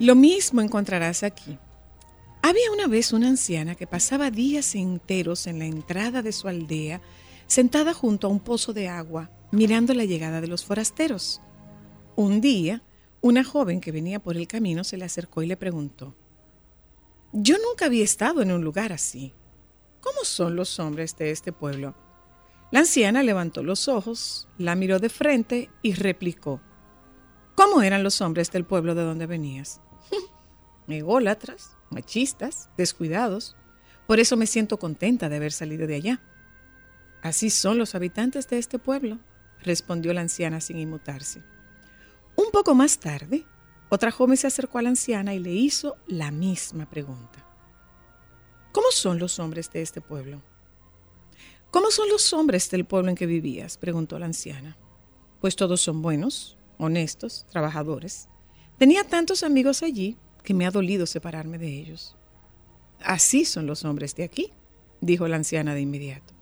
Lo mismo encontrarás aquí. Había una vez una anciana que pasaba días enteros en la entrada de su aldea, sentada junto a un pozo de agua, mirando la llegada de los forasteros. Un día, una joven que venía por el camino se le acercó y le preguntó, Yo nunca había estado en un lugar así. ¿Cómo son los hombres de este pueblo? La anciana levantó los ojos, la miró de frente y replicó, ¿Cómo eran los hombres del pueblo de donde venías? Ególatras, machistas, descuidados. Por eso me siento contenta de haber salido de allá. Así son los habitantes de este pueblo, respondió la anciana sin inmutarse. Un poco más tarde, otra joven se acercó a la anciana y le hizo la misma pregunta. ¿Cómo son los hombres de este pueblo? ¿Cómo son los hombres del pueblo en que vivías? preguntó la anciana. Pues todos son buenos, honestos, trabajadores. Tenía tantos amigos allí que me ha dolido separarme de ellos. Así son los hombres de aquí, dijo la anciana de inmediato.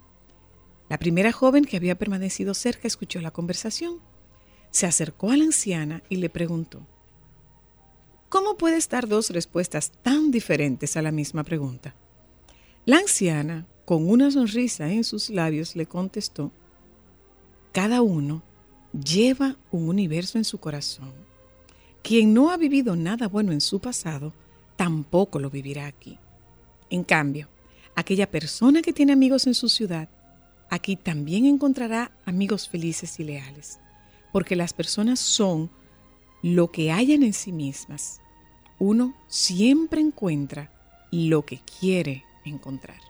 La primera joven que había permanecido cerca escuchó la conversación. Se acercó a la anciana y le preguntó, ¿Cómo puedes dar dos respuestas tan diferentes a la misma pregunta? La anciana, con una sonrisa en sus labios, le contestó, Cada uno lleva un universo en su corazón. Quien no ha vivido nada bueno en su pasado, tampoco lo vivirá aquí. En cambio, aquella persona que tiene amigos en su ciudad, aquí también encontrará amigos felices y leales, porque las personas son lo que hayan en sí mismas. Uno siempre encuentra lo que quiere encontrar.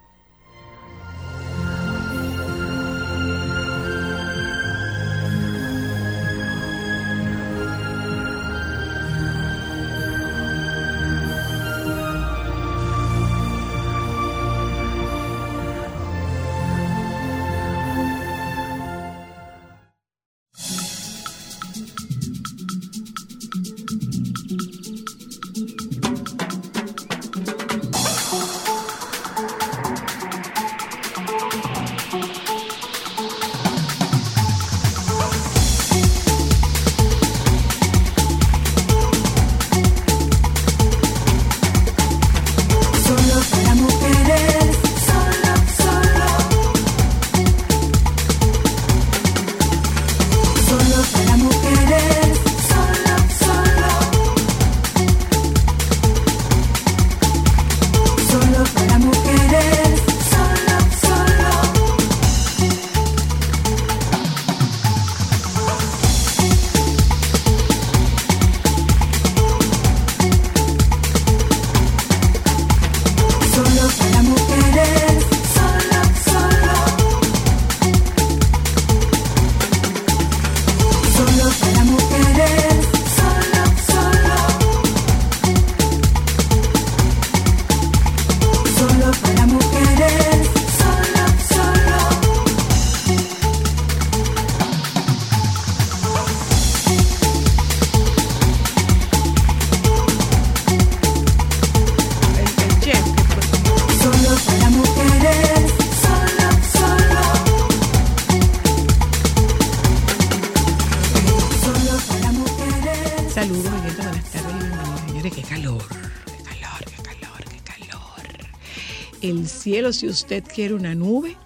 Si usted quiere una nube,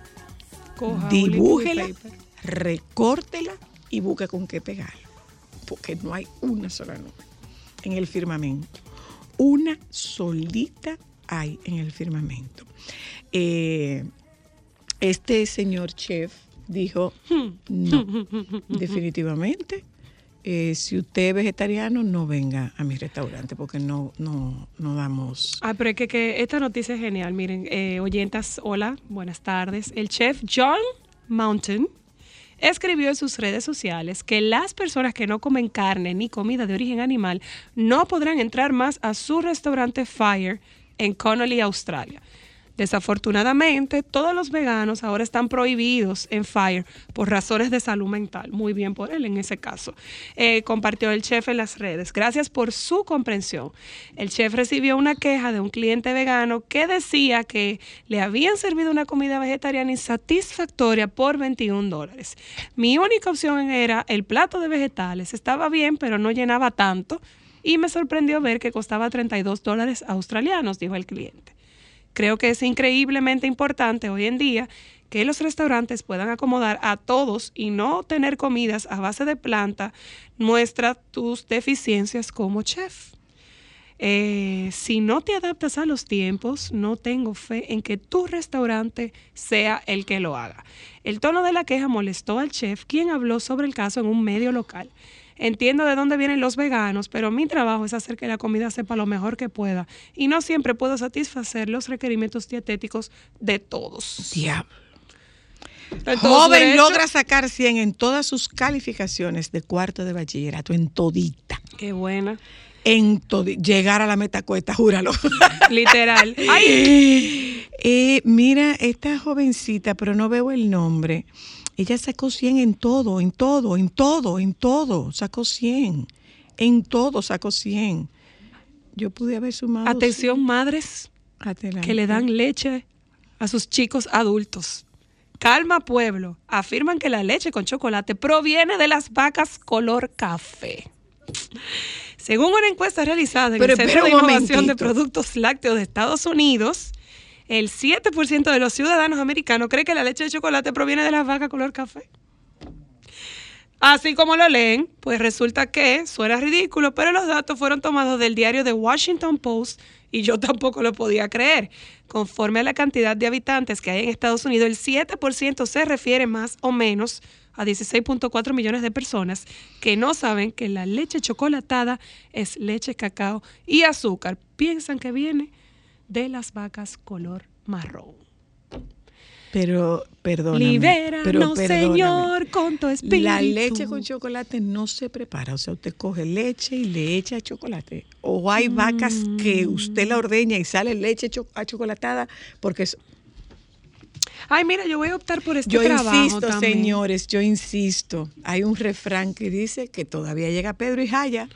dibújela, recórtela y busque con qué pegarla. Porque no hay una sola nube en el firmamento. Una solita hay en el firmamento. Eh, este señor chef dijo, no, definitivamente eh, si usted es vegetariano, no venga a mi restaurante porque no, no, no damos. Ah, pero es que, esta noticia es genial. Miren, eh, oyentas, hola, buenas tardes. El chef John Mountain escribió en sus redes sociales que las personas que no comen carne ni comida de origen animal no podrán entrar más a su restaurante Fire en Connolly, Australia. Desafortunadamente, todos los veganos ahora están prohibidos en Fire por razones de salud mental. Muy bien por él en ese caso. Eh, compartió el chef en las redes. Gracias por su comprensión. El chef recibió una queja de un cliente vegano que decía que le habían servido una comida vegetariana insatisfactoria por 21 dólares. Mi única opción era el plato de vegetales. Estaba bien, pero no llenaba tanto y me sorprendió ver que costaba 32 dólares australianos, dijo el cliente. Creo que es increíblemente importante hoy en día que los restaurantes puedan acomodar a todos y no tener comidas a base de planta muestra tus deficiencias como chef. Eh, si no te adaptas a los tiempos, no tengo fe en que tu restaurante sea el que lo haga. El tono de la queja molestó al chef, quien habló sobre el caso en un medio local. Entiendo de dónde vienen los veganos, pero mi trabajo es hacer que la comida sepa lo mejor que pueda y no siempre puedo satisfacer los requerimientos dietéticos de todos. Diablo. Joven logra sacar 100 en todas sus calificaciones de cuarto de bachillerato, en todita. Qué buena. En llegar a la meta cuesta, júralo. Literal. Eh, mira, esta jovencita, pero no veo el nombre. Ella sacó 100 en todo, en todo, en todo, en todo. Sacó 100. En todo sacó 100. Yo pude haber sumado. Atención, madres que le dan leche a sus chicos adultos. Calma Pueblo afirman que la leche con chocolate proviene de las vacas color café. Según una encuesta realizada en el Centro de Innovación de Productos Lácteos de Estados Unidos, el 7% de los ciudadanos americanos cree que la leche de chocolate proviene de las vacas color café. Así como lo leen, pues resulta que suena ridículo, pero los datos fueron tomados del diario The Washington Post y yo tampoco lo podía creer. Conforme a la cantidad de habitantes que hay en Estados Unidos, el 7% se refiere más o menos a 16.4 millones de personas que no saben que la leche chocolatada es leche, cacao y azúcar. Piensan que viene de las vacas color marrón. Pero, perdóname. Libéranos, Señor, con tu espíritu. La leche con chocolate no se prepara. O sea, usted coge leche y le echa chocolate. O hay vacas que usted la ordeña y sale leche chocolatada porque es... Ay, mira, yo voy a optar por este yo trabajo Yo insisto, señores, yo insisto. Hay un refrán que dice que todavía llega Pedro y Jaya.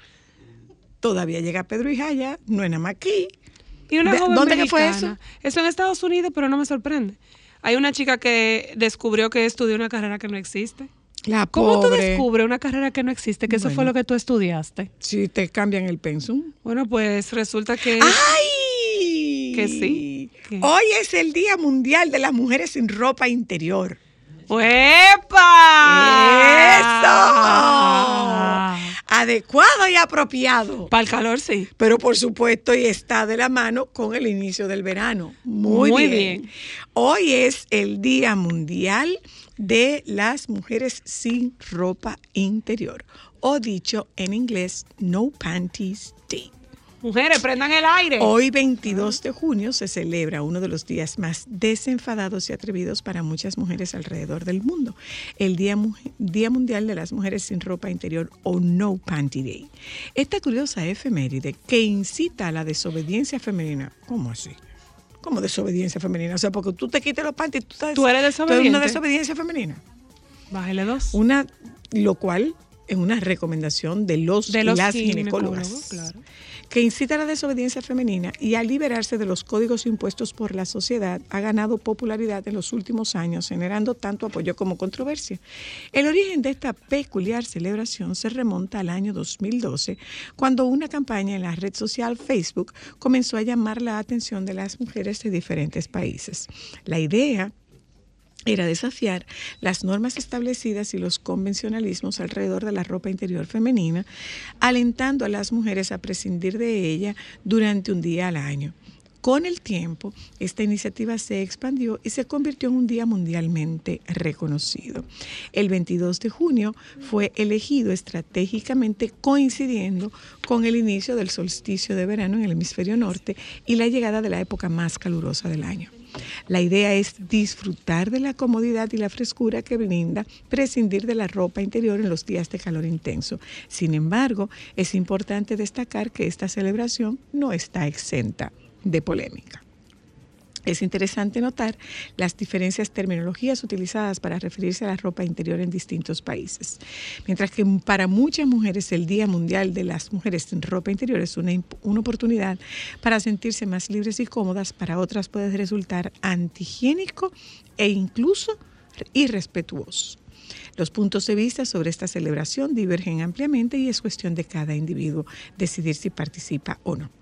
Todavía llega Pedro y Jaya. No es nada más aquí. Y una joven ¿Dónde fue eso? Eso en Estados Unidos, pero no me sorprende. Hay una chica que descubrió que estudió una carrera que no existe. La ¿Cómo tú descubres una carrera que no existe? Que eso fue lo que tú estudiaste. Si te cambian el pensum. Bueno, pues resulta que. ¡Ay! Que sí. Hoy es el Día Mundial de las Mujeres sin Ropa Interior. ¡Epa! ¡Eso! Adecuado y apropiado. Para el calor, sí. Pero por supuesto, y está de la mano con el inicio del verano. Muy, bien. bien. Hoy es el Día Mundial de las Mujeres sin Ropa Interior. O dicho en inglés, No Panties. Mujeres, prendan el aire. Hoy 22 de junio se celebra uno de los días más desenfadados y atrevidos para muchas mujeres alrededor del mundo, el Día, Día Mundial de las Mujeres sin Ropa Interior o No Panty Day. Esta curiosa efeméride que incita a la desobediencia femenina, ¿cómo así? ¿Cómo desobediencia femenina? O sea, porque tú te quites los panties, tú, estás, ¿Tú eres desobediente. una desobediencia femenina. Bájale dos. Una, lo cual es una recomendación de los, de las ginecólogas. Claro que incita a la desobediencia femenina y a liberarse de los códigos impuestos por la sociedad, ha ganado popularidad en los últimos años, generando tanto apoyo como controversia. El origen de esta peculiar celebración se remonta al año 2012, cuando una campaña en la red social Facebook comenzó a llamar la atención de las mujeres de diferentes países. La idea era desafiar las normas establecidas y los convencionalismos alrededor de la ropa interior femenina, alentando a las mujeres a prescindir de ella durante un día al año. Con el tiempo, esta iniciativa se expandió y se convirtió en un día mundialmente reconocido. El 22 de junio fue elegido estratégicamente coincidiendo con el inicio del solsticio de verano en el hemisferio norte y la llegada de la época más calurosa del año. La idea es disfrutar de la comodidad y la frescura que brinda prescindir de la ropa interior en los días de calor intenso. Sin embargo, es importante destacar que esta celebración no está exenta de polémica. Es interesante notar las diferencias terminologías utilizadas para referirse a la ropa interior en distintos países. Mientras que para muchas mujeres el Día Mundial de las Mujeres en Ropa Interior es una, una oportunidad para sentirse más libres y cómodas, para otras puede resultar antihigiénico e incluso irrespetuoso. Los puntos de vista sobre esta celebración divergen ampliamente y es cuestión de cada individuo decidir si participa o no.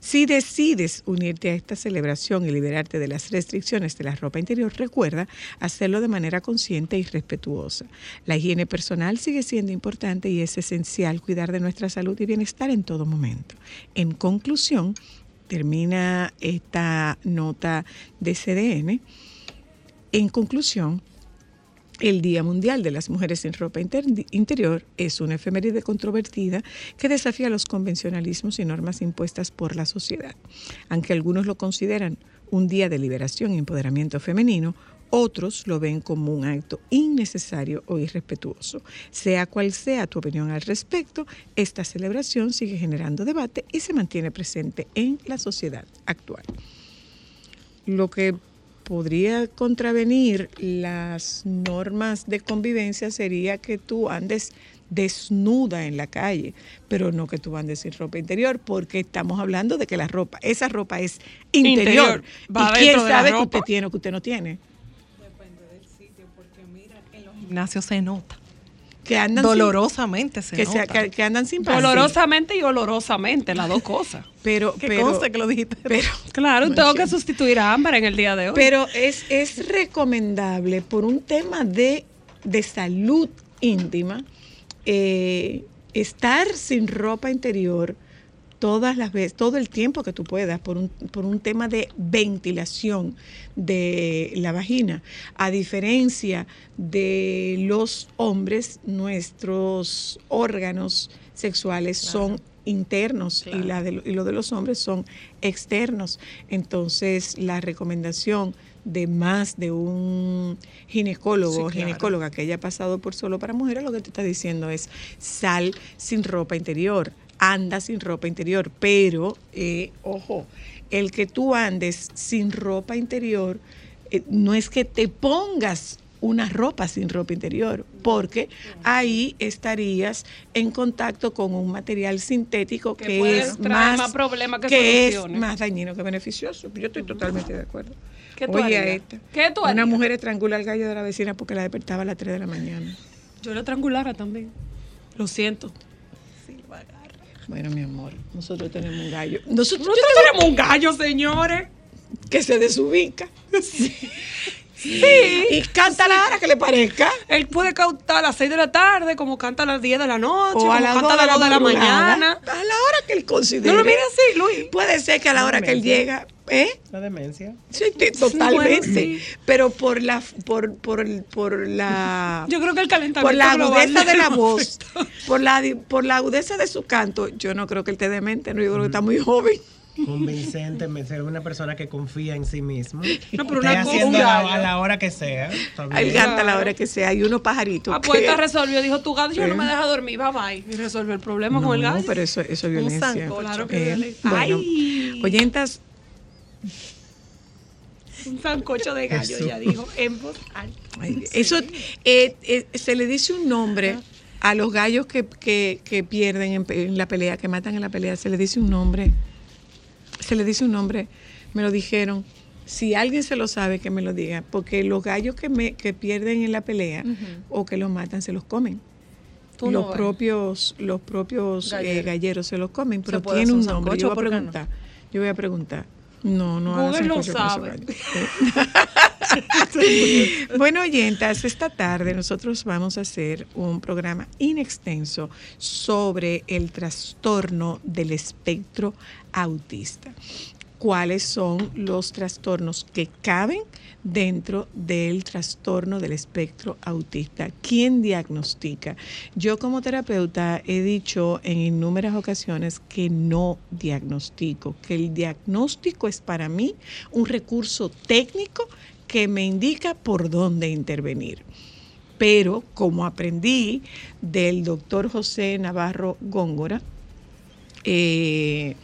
Si decides unirte a esta celebración y liberarte de las restricciones de la ropa interior, recuerda hacerlo de manera consciente y respetuosa. La higiene personal sigue siendo importante y es esencial cuidar de nuestra salud y bienestar en todo momento. En conclusión, termina esta nota de CDN. En conclusión, el Día Mundial de las Mujeres sin Ropa Interior es una efeméride controvertida que desafía los convencionalismos y normas impuestas por la sociedad. Aunque algunos lo consideran un día de liberación y empoderamiento femenino, otros lo ven como un acto innecesario o irrespetuoso. Sea cual sea tu opinión al respecto, esta celebración sigue generando debate y se mantiene presente en la sociedad actual. Lo que podría contravenir las normas de convivencia sería que tú andes desnuda en la calle, pero no que tú andes sin ropa interior, porque estamos hablando de que la ropa, esa ropa es interior. ¿Y quién sabe que usted tiene o que usted no tiene? Depende del sitio, porque mira, en los gimnasios se nota que andan dolorosamente sin, se nota. que, andan sin dolorosamente y olorosamente las dos cosas. Pero ¿Qué pero que lo dijiste. pero claro tengo que sustituir a Ámbar en el día de hoy. Pero es es recomendable por un tema de, de salud íntima eh, estar sin ropa interior todas las veces, todo el tiempo que tú puedas por un, por un tema de ventilación de la vagina. A diferencia de los hombres, nuestros órganos sexuales son internos y, la y lo de los hombres son externos. Entonces, la recomendación de más de un ginecólogo o ginecóloga que haya pasado por solo para mujeres, lo que te está diciendo es sal sin ropa interior anda sin ropa interior, pero, eh, ojo, el que tú andes sin ropa interior, eh, no es que te pongas una ropa sin ropa interior, porque ahí estarías en contacto con un material sintético que, es más, problema que, es más dañino que beneficioso. Yo estoy totalmente de acuerdo. ¿Qué tú Oye, esta. ¿Qué tú Una mujer estrangula al gallo de la vecina porque la despertaba a las 3 de la mañana. Yo lo estrangulara también. Lo siento. Bueno, mi amor, nosotros tenemos un gallo. Nosotros, tenemos un gallo, señores. Que se desubica. Sí. Y canta a la hora que le parezca. Él puede cantar a las 6 de la tarde, como canta a las 10 de la noche, o a las 2 de, la, mañana. A la hora que él considere. No lo mire así, Luis. Puede ser que a la hora que él llega. ¿Eh? La demencia. Sí, totalmente. Pero por la, por, por, por la. Yo creo que el calentamiento. Por la agudeza de la voz, por la, por la agudeza de su canto, yo no creo que él esté demente, no, yo creo que está muy joven convincente, ser una persona que confía en sí mismo. No, pero una haciendo a, la hora que sea. Él canta a la hora que sea. Hay unos pajaritos. Ah, pues está resolvió. Dijo, tu gato yo no me deja dormir, bye bye. Y resolvió el problema con el gato. No, pero eso, eso es violencia. Un claro que eh, bueno, Oyentas. Un sancocho de gallo, ya dijo, en voz alta. Eso eh, eh, se le dice un nombre a los gallos que, que, que pierden en, en la pelea, que matan en la pelea, se le dice un nombre se le dice un nombre, me lo dijeron. Si alguien se lo sabe, que me lo diga, porque los gallos que, me, que pierden en la pelea o que los matan, se los comen. los, propios, los propios eh, galleros se los comen, pero tiene un nombre. Yo voy a preguntar. Yo voy a preguntar. No, no Google lo sabe. bueno, oyentas, esta tarde nosotros vamos a hacer un programa inextenso sobre el trastorno del espectro autista cuáles son los trastornos que caben dentro del trastorno del espectro autista. ¿Quién diagnostica? Yo como terapeuta he dicho en innumerables ocasiones que no diagnostico, que el diagnóstico es para mí un recurso técnico que me indica por dónde intervenir. Pero como aprendí del doctor José Navarro Góngora, eh,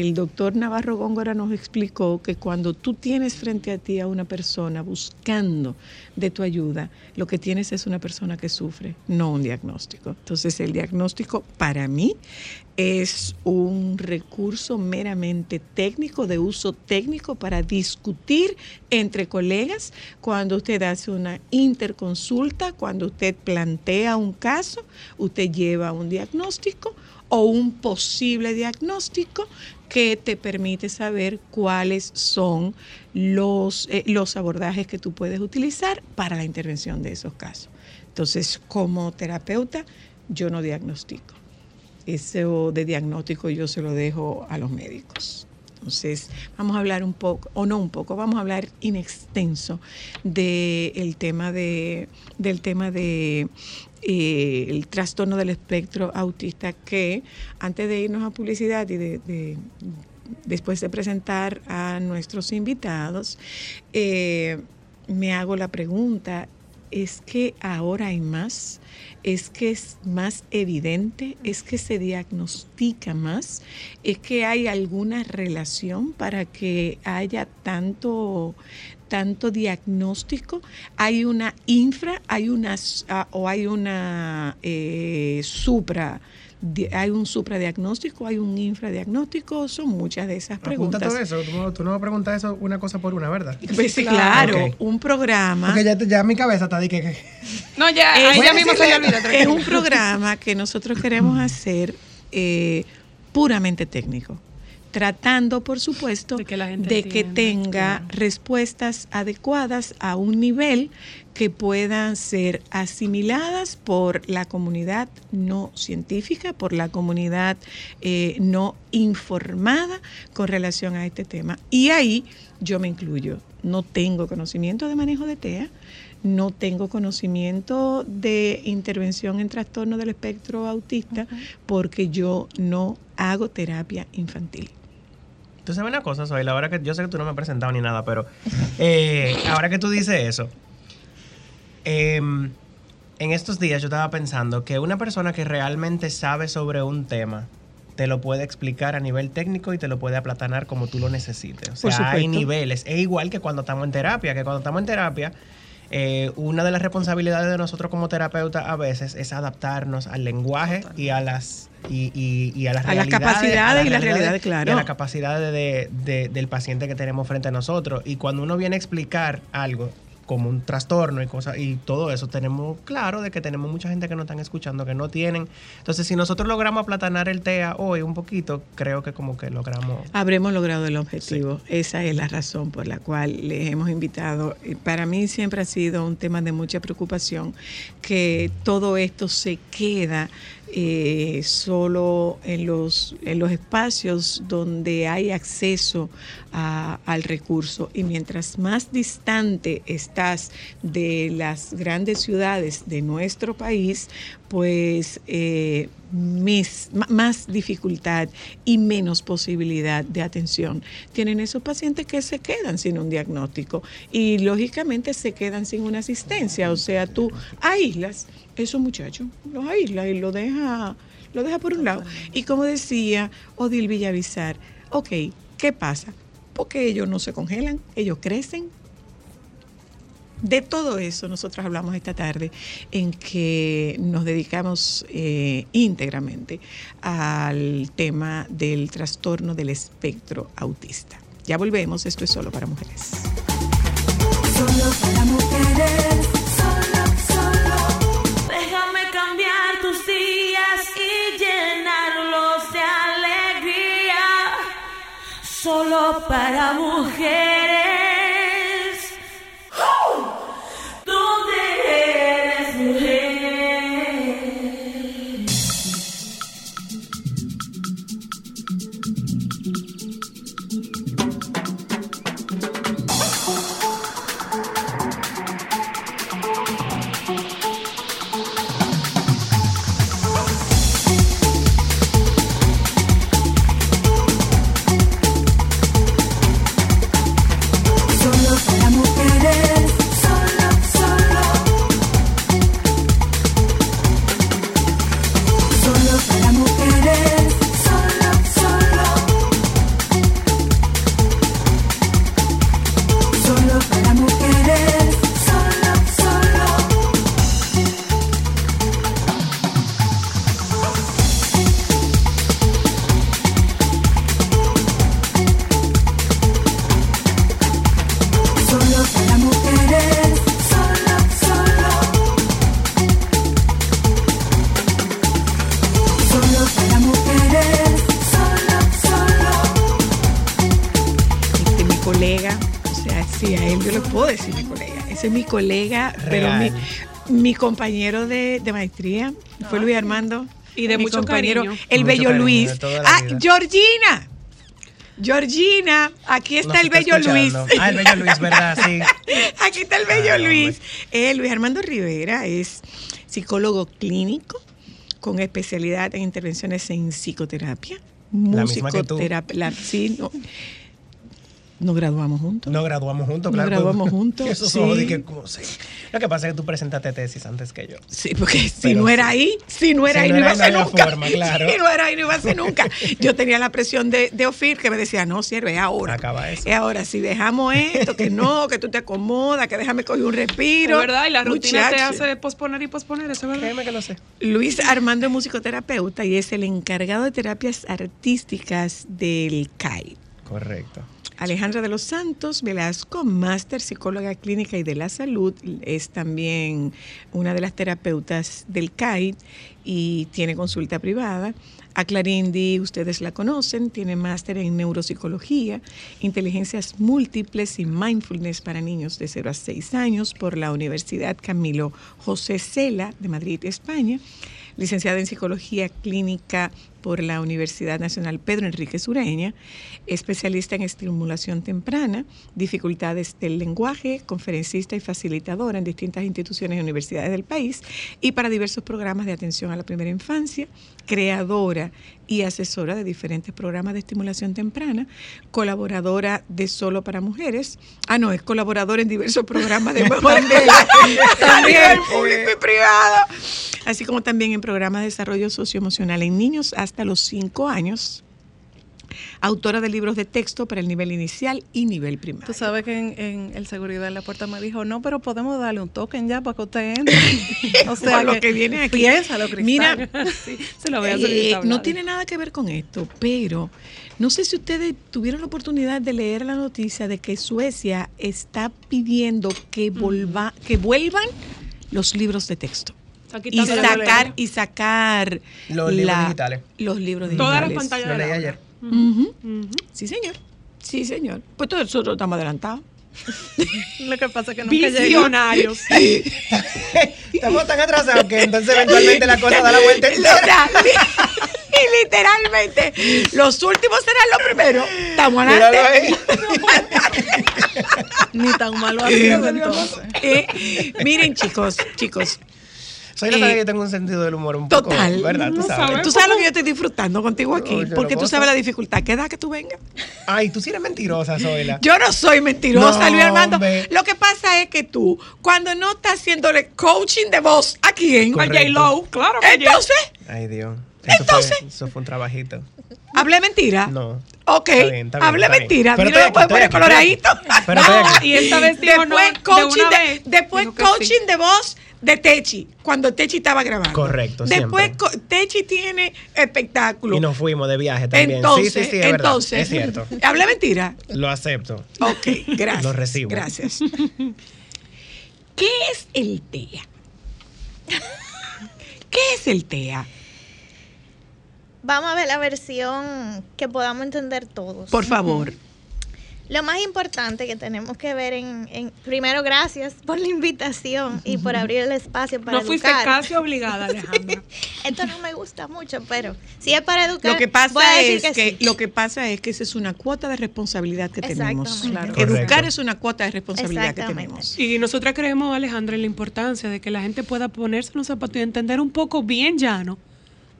el doctor Navarro Góngora nos explicó que cuando tú tienes frente a ti a una persona buscando de tu ayuda, lo que tienes es una persona que sufre, no un diagnóstico. Entonces el diagnóstico para mí es un recurso meramente técnico, de uso técnico para discutir entre colegas cuando usted hace una interconsulta, cuando usted plantea un caso, usted lleva un diagnóstico o un posible diagnóstico que te permite saber cuáles son los, eh, los abordajes que tú puedes utilizar para la intervención de esos casos. Entonces, como terapeuta, yo no diagnostico. Eso de diagnóstico yo se lo dejo a los médicos. Entonces, vamos a hablar un poco, o no un poco, vamos a hablar in extenso tema de, del tema de eh, el trastorno del espectro autista, que antes de irnos a publicidad y de, después de presentar a nuestros invitados, eh, me hago la pregunta, ¿es que ahora hay más? es que es más evidente, es que se diagnostica más, es que hay alguna relación para que haya tanto, tanto diagnóstico, hay una infra, hay una o hay una eh, supra hay un supradiagnóstico, hay un infradiagnóstico, son muchas de esas preguntas. todo eso, tú, no me preguntas eso una cosa por una, ¿verdad? Pues sí, claro, un programa. Porque ya, ya mi cabeza está de que... No, ya, es, ya mismo se olvida. Es un programa que nosotros queremos hacer eh, puramente técnico tratando, por supuesto, de que, tenga respuestas adecuadas a un nivel que puedan ser asimiladas por la comunidad no científica, por la comunidad eh, no informada con relación a este tema. Y ahí yo me incluyo. No tengo conocimiento de manejo de TEA, no tengo conocimiento de intervención en trastorno del espectro autista, porque yo no hago terapia infantil. Tú sabes una cosa, soy la hora que yo sé que tú no me has presentado ni nada, pero eh, ahora que tú dices eso, em, en estos días yo estaba pensando que una persona que realmente sabe sobre un tema te lo puede explicar a nivel técnico y te lo puede aplatanar como tú lo necesites. O sea, hay niveles. Es igual que cuando estamos en terapia, que cuando estamos en terapia, eh, una de las responsabilidades de nosotros como terapeutas a veces es adaptarnos al lenguaje y a las y, a las, a las capacidades y las realidades, claro. Y a las capacidades del paciente que tenemos frente a nosotros. Y cuando uno viene a explicar algo, como un trastorno y cosas y todo eso tenemos claro de que tenemos mucha gente que no están escuchando que no tienen. Entonces si nosotros logramos aplatanar el TEA hoy un poquito creo que como que logramos habremos logrado el objetivo. Esa es la razón por la cual les hemos invitado. Para mí siempre ha sido un tema de mucha preocupación que todo esto se queda eh, solo en los, en los espacios donde hay acceso al recurso. Y mientras más distante estás de las grandes ciudades de nuestro país, pues eh, más dificultad y menos posibilidad de atención tienen esos pacientes que se quedan sin un diagnóstico y lógicamente se quedan sin una asistencia. O sea, tú aíslas esos muchachos, los aíslas y lo deja, lo deja por un lado. Y como decía Odil Villavizar, ok, ¿qué pasa? Porque ellos no se congelan, ellos crecen, de todo eso nosotros hablamos esta tarde en que nos dedicamos eh, íntegramente al tema del trastorno del espectro autista. Ya volvemos, esto es solo para mujeres. Solo para mujeres. Solo, solo. Déjame cambiar tus días y llenarlos de alegría. Solo para mujeres. Colega, pero mi, mi compañero de, de maestría fue Luis Armando. Y de mi mucho compañero, cariño. El Mucho bello cariño, Luis. Ah, vida. Georgina. Georgina, aquí está Nos el bello Luis. Ah, el bello Luis, ¿verdad? Sí. Aquí está el bello Ay, hombre. Luis. Eh, Luis Armando Rivera es psicólogo clínico con especialidad en intervenciones en psicoterapia. La misma que tú. musicoterapia. la- sí, no, nos graduamos juntos. No graduamos juntos, Nos claro. graduamos juntos, Esos sí. ojos que, como sí. Lo que pasa es que tú presentaste tesis antes que yo. Sí, porque si Pero no era sí. ahí, si no era Si ahí, no no iba a ser nunca. forma, claro. Si no era ahí, no iba a ser nunca. Yo tenía la presión de, de Ofir que me decía, no, sirve, es ahora. Acaba eso. Es ahora, si dejamos esto, que no, que tú te acomodas, que déjame coger un respiro. Es verdad, y la rutina te Muchacho. hace posponer y posponer, eso es verdad. Créeme que lo sé. Luis Armando es musicoterapeuta y es el encargado de terapias artísticas del CAI. Correcto. Alejandra de los Santos Velasco, máster psicóloga clínica y de la salud, es también una de las terapeutas del CAI y tiene consulta privada. A Clarindi, ustedes la conocen, tiene máster en neuropsicología, inteligencias múltiples y mindfulness para niños de 0 a 6 años por la Universidad Camilo José Cela de Madrid, España licenciada en Psicología Clínica por la Universidad Nacional Pedro Enrique Sureña, especialista en estimulación temprana, dificultades del lenguaje, conferencista y facilitadora en distintas instituciones y universidades del país y para diversos programas de atención a la primera infancia, creadora y asesora de diferentes programas de estimulación temprana, colaboradora de Solo para Mujeres, ah no, es colaboradora en diversos programas de nivel público y privado, así como también en programas de desarrollo socioemocional en niños hasta los 5 años. Autora de libros de texto para el nivel inicial y nivel primario. Tú sabes que en, en el seguridad en la puerta me dijo, no, pero podemos darle un token ya para que usted entre. o sea, Por lo que viene aquí. Piénsalo. Mira, Sí, se lo voy a Eh, solicitar. no tiene nada que ver con esto, pero no sé si ustedes tuvieron la oportunidad de leer la noticia de que Suecia está pidiendo que, volva, que vuelvan los libros de texto. Aquí Y sacar, y sacar Los libros digitales. Los libros digitales. Todas las pantallas Lo de leí ayer. Sí, señor. Sí, señor. Pues todos nosotros estamos adelantados. Lo que pasa es que nunca. Visionarios. Estamos tan atrasados que entonces eventualmente la cosa da la vuelta entera. y literalmente, los últimos serán los primeros. Estamos adelante. Ni tan malo ha sido entonces. Eh, miren, chicos, chicos, Soy la Eh, que yo tengo un sentido del humor un poco, total. ¿verdad? Tú sabes. sabe. tú sabes lo que yo estoy disfrutando contigo aquí, porque tú sabes la dificultad. ¿Qué edad que tú vengas? Ay, tú sí eres mentirosa, Zoila. Yo no soy mentirosa, No, Luis Armando. hombre. Lo que pasa es que tú, cuando no estás haciéndole coaching de voz a quién, A. J-Lo, claro que entonces, Ay, Dios. Eso Entonces- fue, eso fue un trabajito. Hablé mentira. No. Ok, Está bien, está bien, hablé está bien. mentira. Pero Mira, lo puedes poner coloradito. Pero No, y esta vez no, después de coaching, de, vez. después coaching sí. de voz de Techi, cuando Techi estaba grabando. Correcto, Después siempre. Techi tiene espectáculo. Y nos fuimos de viaje también. Entonces, sí, sí, sí, es verdad. entonces, Es cierto. ¿Hablé mentira? Lo acepto. Ok, gracias. Lo recibo. Gracias. ¿Qué es el TEA? ¿Qué es el TEA? Vamos a ver la versión que podamos entender todos. Por favor. Lo más importante que tenemos que ver en, en- primero gracias por la invitación y por abrir el espacio para No fuiste educar. casi obligada, Alejandra. Esto no me gusta mucho, pero si es para educar, Lo que voy a pasa decir es que, sí. lo que pasa es que esa es una cuota de responsabilidad que tenemos. Claro. Educar es una cuota de responsabilidad que tenemos. Y nosotras creemos, Alejandra, en la importancia de que la gente pueda ponerse en los zapatos y entender un poco bien llano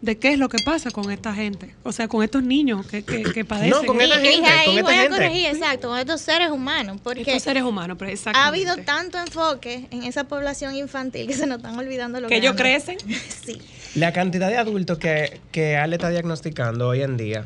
de qué es lo que pasa con esta gente. O sea, con estos niños que, que, que padecen. No, con esta y gente, ahí con esta voy a gente. corregir, exacto, con estos seres humanos, porque Estos seres humanos, pero ha exactamente. habido tanto enfoque en esa población infantil que se nos están olvidando lo Que ellos crecen. Sí. La cantidad de adultos que, que Ale está diagnosticando hoy en día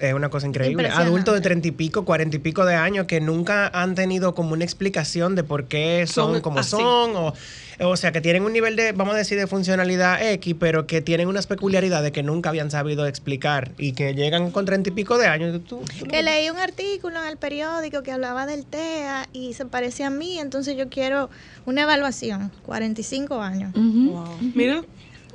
es una cosa increíble. Adultos de treinta y pico, cuarenta y pico de años que nunca han tenido como una explicación de por qué son, Son como así. son. O, o sea, que tienen un nivel de, vamos a decir, de funcionalidad X, pero que tienen unas peculiaridades que nunca habían sabido explicar y que llegan con treinta y pico de años. Tú- tú no- Que leí un artículo en el periódico que hablaba del TEA y se parecía a mí, entonces yo quiero una evaluación, 45 años. Mira,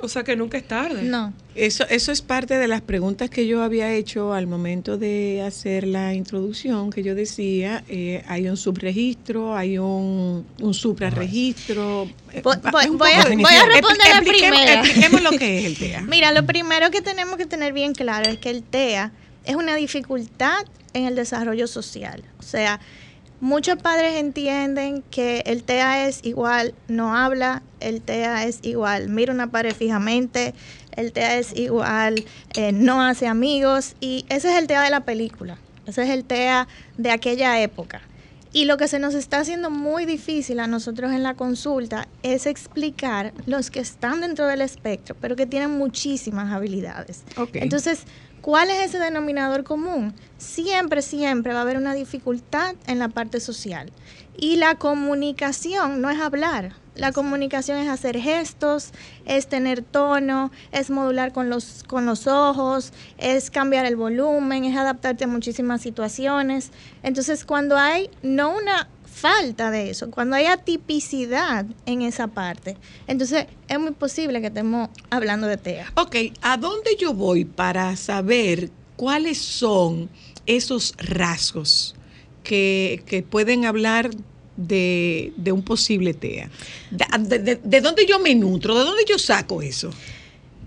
O sea que nunca es tarde. No. Eso, eso es parte de las preguntas que yo había hecho al momento de hacer la introducción, que yo decía, eh, hay un subregistro, hay un, un suprarregistro. Eh, Voy, voy a, poco- voy a responder la primera. Expliquemos lo que es el TEA. Mira, lo primero que tenemos que tener bien claro es que el TEA es una dificultad en el desarrollo social. O sea, muchos padres entienden que el TEA es igual, no habla, el TEA es igual, mira una pared fijamente, el TEA es igual, eh, no hace amigos y ese es el TEA de la película, ese es el TEA de aquella época. Y lo que se nos está haciendo muy difícil a nosotros en la consulta es explicar los que están dentro del espectro, pero que tienen muchísimas habilidades. Entonces, ¿cuál es ese denominador común? Siempre, siempre va a haber una dificultad en la parte social. Y la comunicación no es hablar. La comunicación es hacer gestos, es tener tono, es modular con los, con los ojos, es cambiar el volumen, es adaptarte a muchísimas situaciones. Entonces, cuando hay no una falta de eso, cuando hay atipicidad en esa parte, entonces es muy posible que estemos hablando de TEA. Ok, ¿a dónde yo voy para saber cuáles son esos rasgos que, que pueden hablar de, de un posible TEA? De, de- de dónde yo me nutro? ¿De dónde yo saco eso?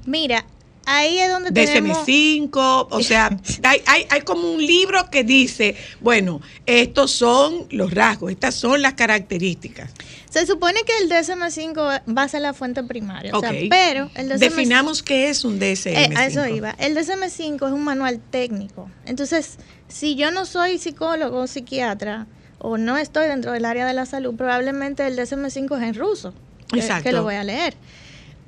Mira, ahí es donde De tenemos... SM5, o sea, hay, hay, hay como un libro que dice, bueno, estos son los rasgos, estas son las características. Se supone que el DSM-5 va a ser la fuente primaria, o sea, pero el DSM-5... Definamos qué es un DSM. Eh, a eso iba. El DSM-5 es un manual técnico. Entonces, si yo no soy psicólogo o psiquiatra o no estoy dentro del área de la salud, probablemente el DSM-5 es en ruso, que, Exacto. que lo voy a leer.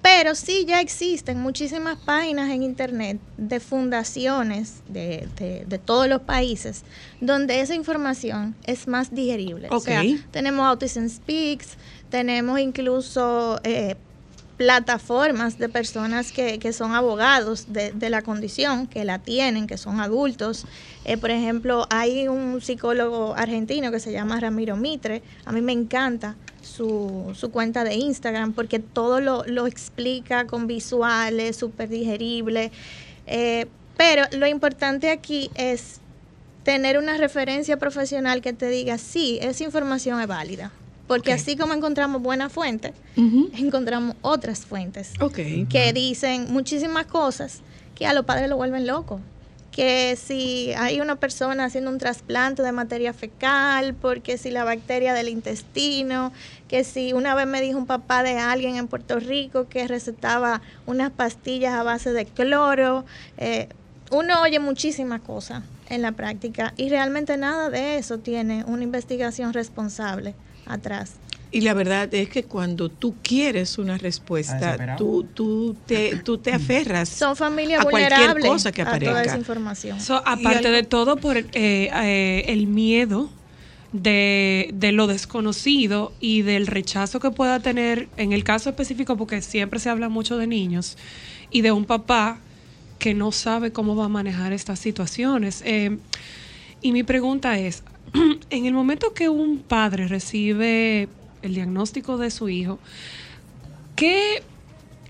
Pero sí ya existen muchísimas páginas en internet de fundaciones de, de- de todos los países donde esa información es más digerible. O sea, tenemos Autism Speaks, tenemos incluso eh, plataformas de personas que, que son abogados de, la condición, que la tienen, que son adultos. Eh, por ejemplo, hay un psicólogo argentino que se llama Ramiro Mitre. A mí me encanta su, su cuenta de Instagram porque todo lo, lo explica con visuales, súper digerible. Eh, pero lo importante aquí es tener una referencia profesional que te diga, sí, esa información es válida. Porque así como encontramos buenas fuentes, encontramos otras fuentes que dicen muchísimas cosas que a los padres lo vuelven locos. Que si hay una persona haciendo un trasplante de materia fecal, porque si la bacteria del intestino, que si una vez me dijo un papá de alguien en Puerto Rico que recetaba unas pastillas a base de cloro, eh, uno oye muchísimas cosas en la práctica y realmente nada de eso tiene una investigación responsable atrás. Y la verdad es que cuando tú quieres una respuesta, tú, tú, te, tú te aferras. Son familias A cualquier vulnerables cosa que a toda aparezca. esa información. So, aparte de todo, por eh, eh, el miedo de, de lo desconocido y del rechazo que pueda tener, en el caso específico, porque siempre se habla mucho de niños, y de un papá que no sabe cómo va a manejar estas situaciones. Eh, y mi pregunta es, en el momento que un padre recibe el diagnóstico de su hijo, ¿qué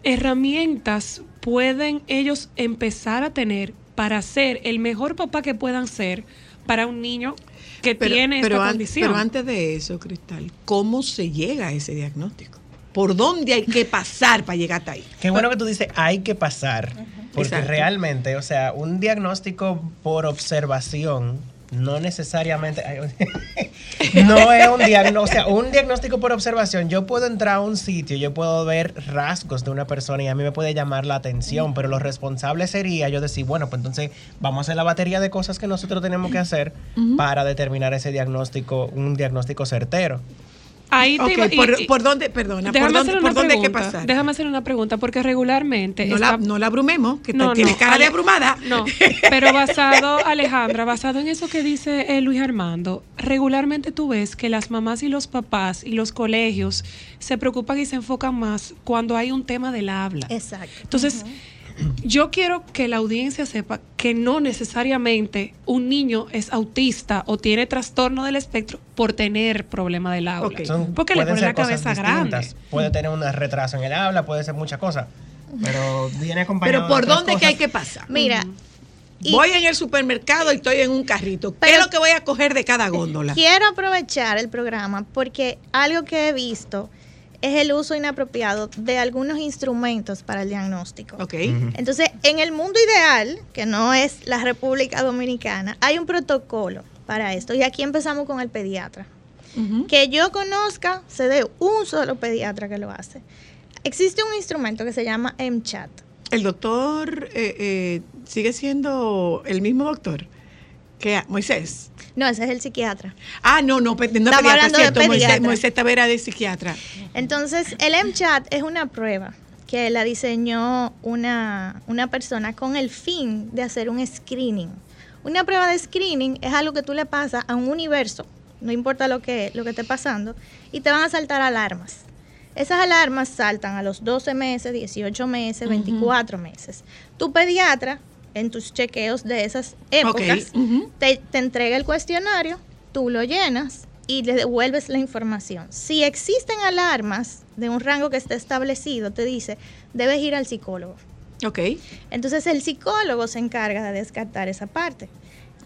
herramientas pueden ellos empezar a tener para ser el mejor papá que puedan ser para un niño que tiene esta an- condición? pero antes de eso, Cristal, ¿cómo se llega a ese diagnóstico? ¿Por dónde hay que pasar para llegar hasta ahí? Qué bueno que tú dices, hay que pasar. Porque Exacto. realmente, o sea, un diagnóstico por observación no necesariamente no es un diagnóstico, o sea, un diagnóstico por observación, yo puedo entrar a un sitio, yo puedo ver rasgos de una persona y a mí me puede llamar la atención, pero lo responsable sería yo decir, bueno, pues entonces vamos a hacer la batería de cosas que nosotros tenemos que hacer para determinar ese diagnóstico, un diagnóstico certero. Ahí te Ok, iba- y- por, y- por dónde, perdona, ¿por dónde, hacer por una dónde hay que pasar? Déjame hacer una pregunta, porque regularmente. no, la, no la abrumemos, que No, tiene no, cara de abrumada. No, pero basado, Alejandra, basado en eso que dice eh, Luis Armando, regularmente tú ves que las mamás y los papás y los colegios se preocupan y se enfocan más cuando hay un tema del habla. Exacto. Entonces, yo quiero que la audiencia sepa que no necesariamente un niño es autista o tiene trastorno del espectro por tener problema del habla. Son- Porque le pone la cabeza grande. Puede tener un retraso en el habla, puede ser muchas cosas. pero viene acompañado Pero de ¿por otras dónde que hay que pasar? Mira, y Voy en el supermercado y estoy en un carrito. ¿Qué Pero- es lo que voy a coger de cada góndola? quiero aprovechar el programa porque algo que he visto es el uso inapropiado de algunos instrumentos para el diagnóstico. Ok. Entonces, en el mundo ideal, que no es la República Dominicana, hay un protocolo para esto. Y aquí empezamos con el pediatra. Que yo conozca, se de un solo pediatra que lo hace. Existe un instrumento que se llama MChat. El doctor eh, eh, sigue siendo el mismo doctor que Moisés. No, ese es el psiquiatra. Ah, no, no, no Estamos pediatra, hablando de cierto, Moisés, pediatra. Moisés Tavera de psiquiatra. Entonces, el MChat es una prueba que la diseñó una, una persona con el fin de hacer un screening. Una prueba de screening es algo que tú le pasas a un universo, no importa lo que, lo que esté pasando, y te van a saltar alarmas. Esas alarmas saltan a los 12 meses, 18 meses, 24 meses. Tu pediatra, en tus chequeos de esas épocas, te, te entrega el cuestionario, tú lo llenas y le devuelves la información. Si existen alarmas de un rango que esté establecido, te dice, debes ir al psicólogo. Ok. Entonces el psicólogo se encarga de descartar esa parte.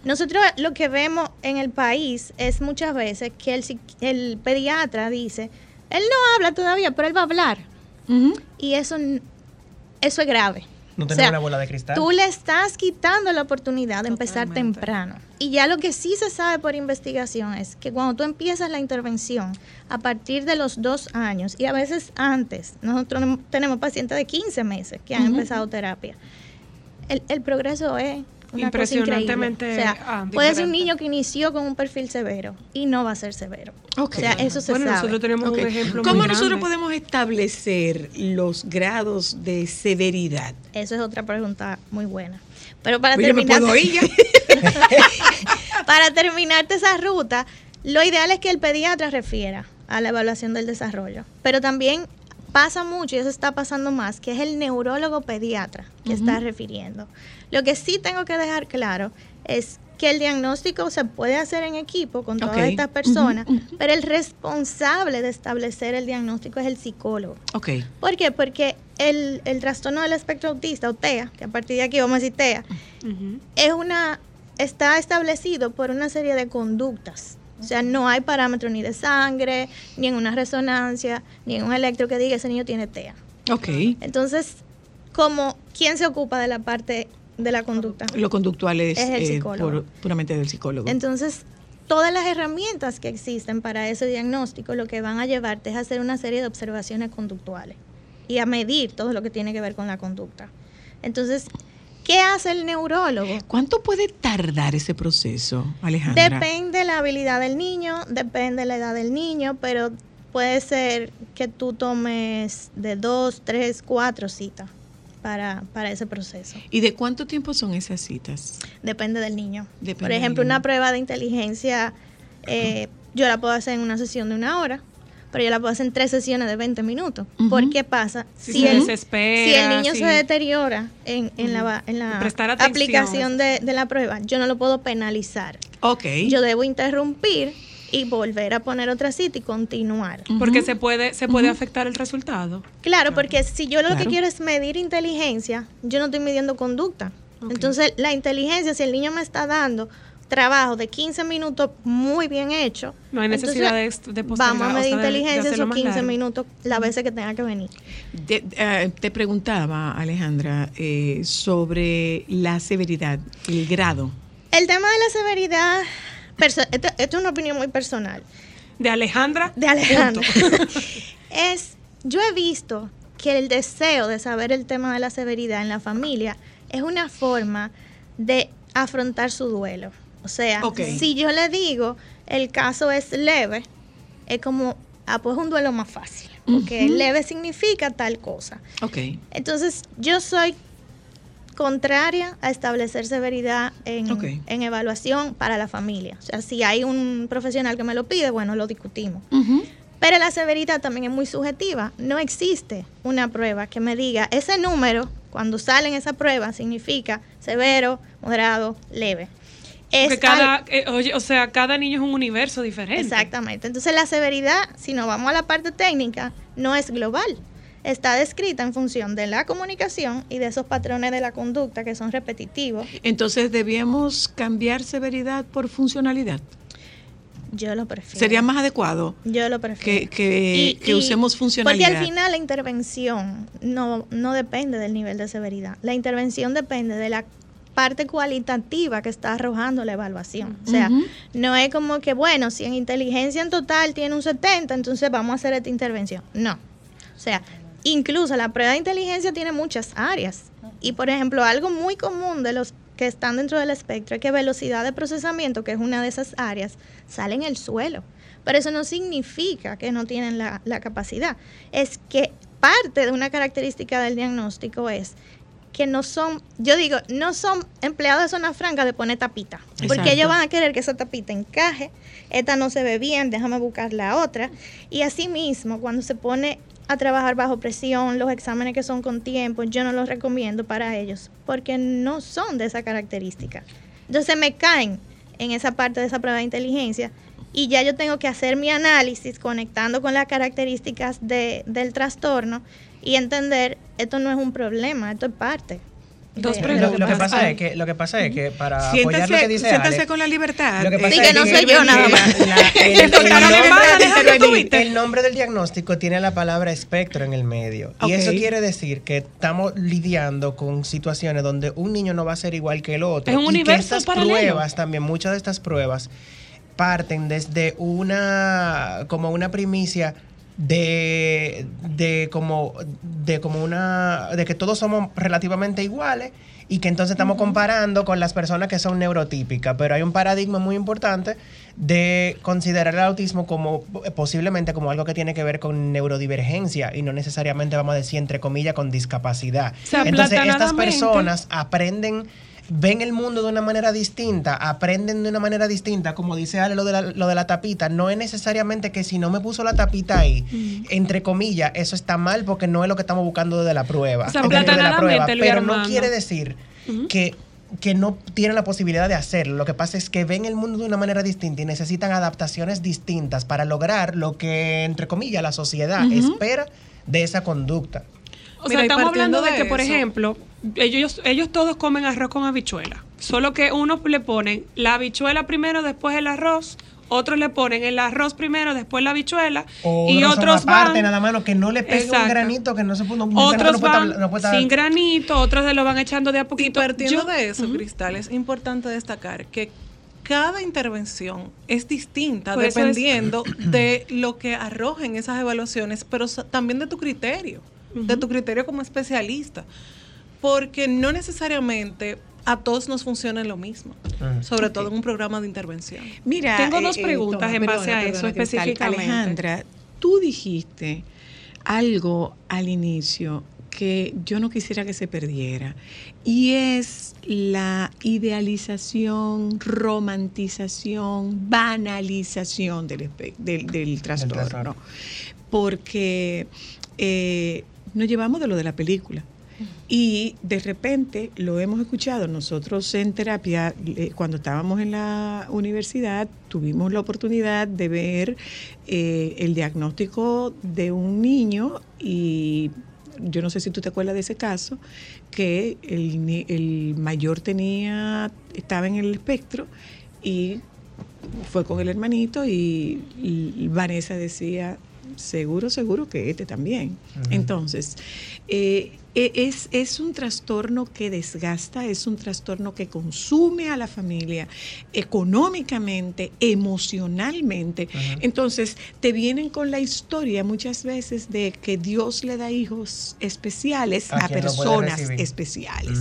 Nosotros lo que vemos en el país es muchas veces que el, el pediatra dice, él no habla todavía, pero él va a hablar. Y eso, eso es grave. No O tener sea, una bola de cristal. Tú le estás quitando la oportunidad de empezar temprano. Y ya lo que sí se sabe por investigación es que cuando tú empiezas la intervención a partir de los dos años y a veces antes, nosotros nem- tenemos pacientes de 15 meses que han empezado terapia, el, el progreso es una cosa increíble. Impresionantemente, O sea, ah, puede ser un niño que inició con un perfil severo y no va a ser severo. O sea, eso se Bueno, sabe. nosotros tenemos un ejemplo ¿Cómo muy nosotros grande. podemos establecer los grados de severidad? Eso es otra pregunta muy buena. Pero para Pues terminar, para terminarte esa ruta, lo ideal es que el pediatra refiera a la evaluación del desarrollo. Pero también pasa mucho, y eso está pasando más, que es el neurólogo pediatra que está refiriendo. Lo que sí tengo que dejar claro es que el diagnóstico se puede hacer en equipo con todas estas personas, pero el responsable de establecer el diagnóstico es el psicólogo. Ok. ¿Por qué? Porque el, el trastorno del espectro autista, o TEA, que a partir de aquí vamos a decir TEA, es una, está establecido por una serie de conductas. O sea, no hay parámetro ni de sangre, ni en una resonancia, ni en un electro que diga ese niño tiene TEA. Ok. Entonces, como ¿quién se ocupa de la parte de la conducta? Lo conductual es, Es el eh, psicólogo. por- puramente del psicólogo. Entonces, todas las herramientas que existen para ese diagnóstico lo que van a llevarte es a hacer una serie de observaciones conductuales y a medir todo lo que tiene que ver con la conducta. Entonces, ¿qué hace el neurólogo? ¿Cuánto puede tardar ese proceso, Alejandra? Depende la habilidad del niño, depende la edad del niño, pero puede ser que tú tomes de dos, tres, cuatro citas para, para ese proceso. ¿Y de cuánto tiempo son esas citas? Depende del niño. Depende Por ejemplo, niño. una prueba de inteligencia, eh, yo la puedo hacer en una sesión de una hora, pero yo la puedo hacer en tres sesiones de 20 minutos. ¿Por qué pasa? Si se el, desespera, si el niño se deteriora en, en la, en la Prestar atención. aplicación de, de la prueba, yo no lo puedo penalizar. Ok. Yo debo interrumpir y volver a poner otra cita y continuar. Porque se puede, se puede afectar el resultado. Claro, porque si yo lo que quiero es medir inteligencia, yo no estoy midiendo conducta. Entonces, la inteligencia, si el niño me está dando trabajo de 15 minutos muy bien hecho, No hay necesidad de, entonces, de postergar, vamos a o medir sea, de- de inteligencia hacerlo esos más 15 largo. minutos las veces que tenga que venir. De- eh, te preguntaba, Alejandra, eh, sobre la severidad, el grado. El tema de la severidad, esto, esto es una opinión muy personal. De Alejandra. de Alejandra es yo he visto que el deseo de saber el tema de la severidad en la familia es una forma de afrontar su duelo. O sea, si yo le digo el caso es leve, es como, ah, pues es un duelo más fácil, porque leve significa tal cosa. Entonces, yo soy contraria a establecer severidad en, evaluación para la familia. O sea, si hay un profesional que me lo pide, bueno, lo discutimos. Pero la severidad también es muy subjetiva. No existe una prueba que me diga ese número, cuando sale en esa prueba, significa severo, moderado, leve. Es Porque cada, eh, oye, o sea, cada niño es un universo diferente. Exactamente. Entonces la severidad, si nos vamos a la parte técnica, no es global. está descrita en función de la comunicación y de esos patrones de la conducta que son repetitivos. Entonces debíamos cambiar severidad por funcionalidad. Yo lo prefiero. Sería más adecuado Yo lo prefiero. que, que- Y- que y- usemos funcionalidad. Porque al final la intervención no, no depende del nivel de severidad. La intervención depende de la parte cualitativa que está arrojando la evaluación. O sea, no es como que, bueno, si en inteligencia en total tiene un 70, entonces vamos a hacer esta intervención. No. O sea, incluso la prueba de inteligencia tiene muchas áreas. Y, por ejemplo, algo muy común de los que están dentro del espectro es que velocidad de procesamiento, que es una de esas áreas, sale en el suelo. Pero eso no significa que no tienen la, la capacidad. Es que parte de una característica del diagnóstico es que no son, yo digo, no son empleados de zona franca de poner tapita. Porque ellos van a querer que esa tapita encaje, esta no se ve bien, déjame buscar la otra. Y asimismo, cuando se pone a trabajar bajo presión, los exámenes que son con tiempo, yo no los recomiendo para ellos, porque no son de esa característica. Entonces me caen en esa parte de esa prueba de inteligencia y ya yo tengo que hacer mi análisis conectando con las características de, del trastorno y entender, esto no es un problema, esto es parte. Dos Lo, preguntas. lo que pasa es que lo que pasa es que para apoyar lo que dice siéntase Ale, con la libertad. lo que pasa Sí, es que no soy yo nada más. la- el, la el nombre, que tú viste. el nombre del diagnóstico tiene la palabra espectro en el medio. Y eso quiere decir que estamos lidiando con situaciones donde un niño no va a ser igual que el otro. Es un y universo que estas paralelo. pruebas también, muchas de estas pruebas parten desde una como una primicia de, de como de como una de que todos somos relativamente iguales y que entonces estamos comparando con las personas que son neurotípicas, pero hay un paradigma muy importante de considerar el autismo como posiblemente como algo que tiene que ver con neurodivergencia y no necesariamente vamos a decir entre comillas con discapacidad. O sea, entonces estas personas aprenden ven el mundo de una manera distinta, aprenden de una manera distinta, como dice Ale lo de la, lo de la tapita, no es necesariamente que si no me puso la tapita ahí, entre comillas, eso está mal porque no es lo que estamos buscando desde la prueba. O sea, desde la Luis pero no quiere decir que que no tienen la posibilidad de hacerlo. Lo que pasa es que ven el mundo de una manera distinta y necesitan adaptaciones distintas para lograr lo que, entre comillas, la sociedad espera de esa conducta. O Mira, sea, estamos hablando de, de que, por ejemplo, ellos, ellos todos comen arroz con habichuela. Solo que unos le ponen la habichuela primero, después el arroz. Otros le ponen el arroz primero, después la habichuela. O y otros aparte, van. nada más, no, que no le pegue un granito, que no se puede, Otros no puede van estar- no puede estar- sin granito, otros se lo van echando de a Y poquito. partiendo Yo- de eso, Cristal, es importante destacar que cada intervención es distinta es- dependiendo de lo que arrojen esas evaluaciones, pero también de tu criterio, de tu criterio como especialista, porque no necesariamente a todos nos funciona lo mismo, sobre todo en un programa de intervención. Mira, Tengo dos preguntas en base a eso específicamente. Alejandra, tú dijiste algo al inicio que yo no quisiera que se perdiera y es la idealización, romantización, banalización del, espe- del, del trastorno. trastorno. Porque eh, nos llevamos de lo de la película. Y de repente lo hemos escuchado nosotros en terapia, eh, cuando estábamos en la universidad, tuvimos la oportunidad de ver eh, el diagnóstico de un niño y yo no sé si tú te acuerdas de ese caso, que el, el mayor tenía, estaba en el espectro y fue con el hermanito y, y Vanessa decía, seguro, seguro que este también. Entonces, eh, es, es un trastorno que desgasta, es un trastorno que consume a la familia económicamente, emocionalmente. Entonces, te vienen con la historia muchas veces de que Dios le da hijos especiales A personas especiales.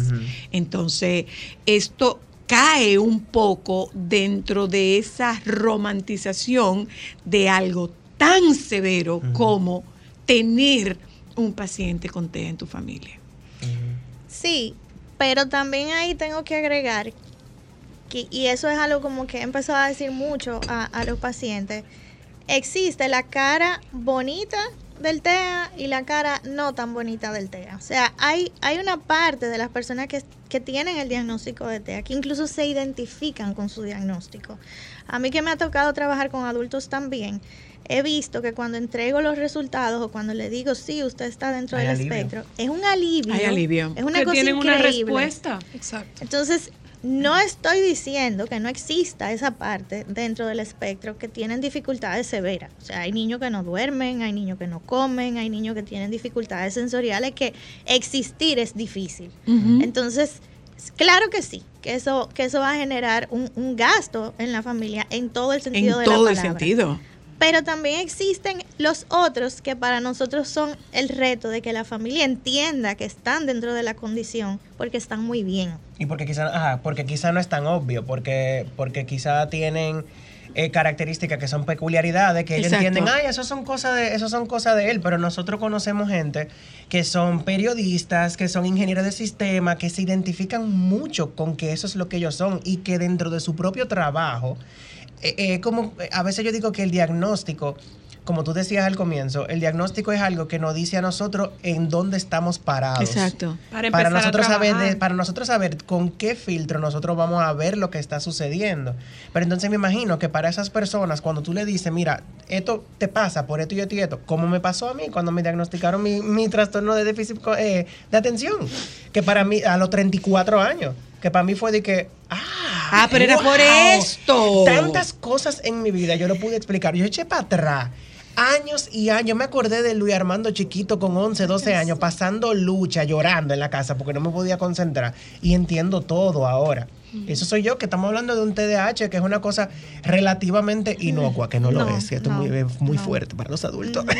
Entonces, esto cae un poco dentro de esa romantización de algo tan severo como tener un paciente con TEA en tu familia. Sí, pero también ahí tengo que agregar, que, y eso es algo como que he empezado a decir mucho a, a los pacientes, existe la cara bonita del TEA y la cara no tan bonita del TEA. O sea, hay, hay una parte de las personas que, que tienen el diagnóstico de TEA que incluso se identifican con su diagnóstico. A mí que me ha tocado trabajar con adultos también, he visto que cuando entrego los resultados o cuando le digo, sí, usted está dentro Hay del alivio. espectro, es un alivio. Hay alivio. Es una que cosa tienen una increíble. respuesta. Exacto. Entonces, no estoy diciendo que no exista esa parte dentro del espectro que tienen dificultades severas. O sea, hay niños que no duermen, hay niños que no comen, hay niños que tienen dificultades sensoriales que existir es difícil. Entonces, claro que sí, que eso, que eso va a generar un, un gasto en la familia en todo el En sentido de todo la el palabra. sentido. Pero también existen los otros que para nosotros son el reto de que la familia entienda que están dentro de la condición porque están muy bien. Y porque quizá, ajá, porque quizá no es tan obvio, porque, porque quizá tienen eh, características que son peculiaridades, que ellos Exacto. entienden, ay, eso son cosas de, eso son cosas de él, pero nosotros conocemos gente que son periodistas, que son ingenieros de sistema, que se identifican mucho con que eso es lo que ellos son y que dentro de su propio trabajo, eh, eh, como eh, a veces yo digo que el diagnóstico, como tú decías al comienzo, el diagnóstico es algo que nos dice a nosotros en dónde estamos parados. Exacto. Para para nosotros a saber de- para nosotros saber con qué filtro nosotros vamos a ver lo que está sucediendo. Pero entonces me imagino que para esas personas cuando tú le dices mira esto te pasa por esto y esto y esto como me pasó a mí cuando me diagnosticaron mi, mi trastorno de déficit eh, de atención que para mí a los 34 años que para mí fue de que ah Ah, pero era por esto. tantas cosas en mi vida yo lo pude explicar yo eché para atrás Años y años, me acordé de Luis Armando chiquito con 11, 12 años, pasando lucha, llorando en la casa porque no me podía concentrar. Y entiendo todo ahora. Eso soy yo, que estamos hablando de un TDAH, que es una cosa relativamente inocua, que no, lo es, ¿cierto? no, muy, es muy no. fuerte para los adultos.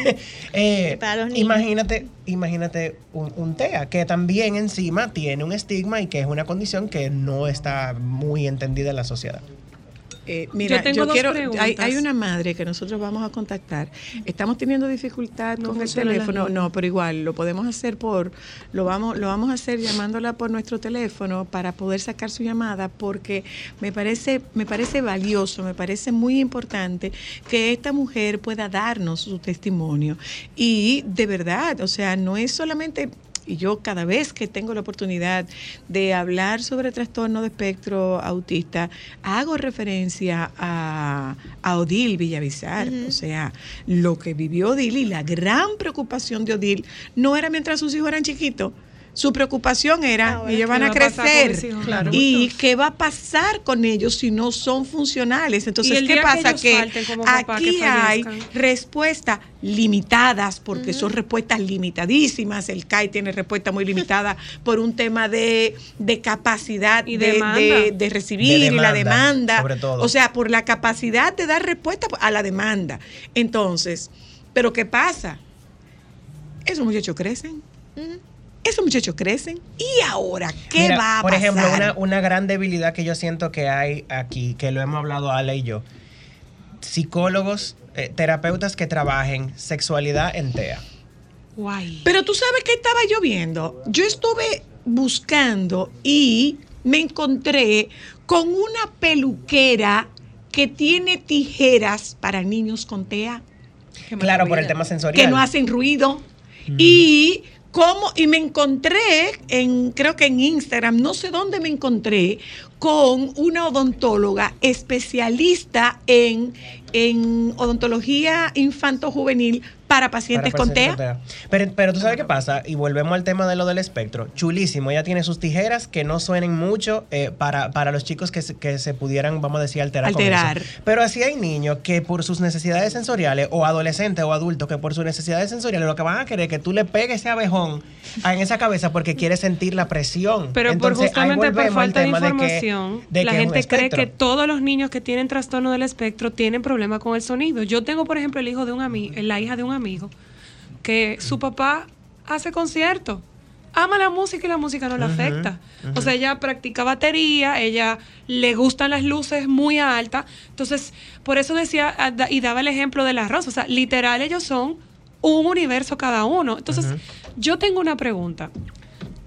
Eh, Para los niños. Imagínate, imagínate un, un TEA, que también encima tiene un estigma y que es una condición que no está muy entendida en la sociedad. Eh, mira, Yo tengo yo dos quiero. Hay, hay una madre que nosotros vamos a contactar. Estamos teniendo dificultad No con el teléfono. No, pero igual lo podemos hacer por. Lo vamos, lo vamos a hacer llamándola por nuestro teléfono para poder sacar su llamada, porque me parece, me parece valioso, me parece muy importante que esta mujer pueda darnos su testimonio. Y de verdad, o sea, no es solamente y yo cada vez que tengo la oportunidad de hablar sobre trastorno de espectro autista, hago referencia a, a Odil Villavizar. O sea, lo que vivió Odil y la gran preocupación de Odil no era mientras sus hijos eran chiquitos. Su preocupación era, Ahora, ellos ¿qué van a crecer mis hijos? Claro. y qué va a pasar con ellos si no son funcionales. Entonces, ¿qué que pasa? Que, aquí hay respuestas limitadas, porque son respuestas limitadísimas. El CAI tiene respuesta muy limitada por un tema de, de capacidad Y de, de- de recibir De y la demanda, demanda. sobre todo. O sea, por la capacidad de dar respuesta a la demanda. Entonces, ¿pero qué pasa? Esos muchachos crecen. Esos muchachos crecen. ¿Y ahora qué Mira, va a por pasar? ejemplo, una, una gran debilidad que yo siento que hay aquí, que lo hemos hablado Ale y yo, psicólogos, eh, terapeutas que trabajen sexualidad en TEA. Guay. Pero tú sabes qué estaba yo viendo. Yo estuve buscando y me encontré con una peluquera que tiene tijeras para niños con TEA Claro, por el tema sensorial. que no hacen ruido y cómo y me encontré en creo que en Instagram no sé dónde me encontré con una odontóloga especialista en en odontología infanto juvenil para pacientes Para con TEA Pero, pero tú sabes qué pasa, y volvemos al tema de lo del espectro. Chulísimo, ella tiene sus tijeras que no suenen mucho eh, para, para los chicos que se, que se pudieran, vamos a decir, alterar. con Alterar. eso. Pero así hay niños que por sus necesidades sensoriales, o adolescentes o adultos que por sus necesidades sensoriales, lo que van a querer es que tú le pegues ese abejón en esa cabeza porque quieres sentir la presión. Pero por Entonces, justamente por falta de que- información, de la que es un gente cree que todos los niños que tienen trastorno del espectro tienen problemas con el sonido. Yo tengo, por ejemplo, el hijo de un amigo, la hija de un amigo, que su papá hace conciertos. Ama la música y la música no le afecta. O sea, ella practica batería, ella le gustan las luces muy altas. Entonces, por eso decía ah, y daba el ejemplo del arroz. O sea, literal, ellos son un universo cada uno. Entonces, yo tengo una pregunta.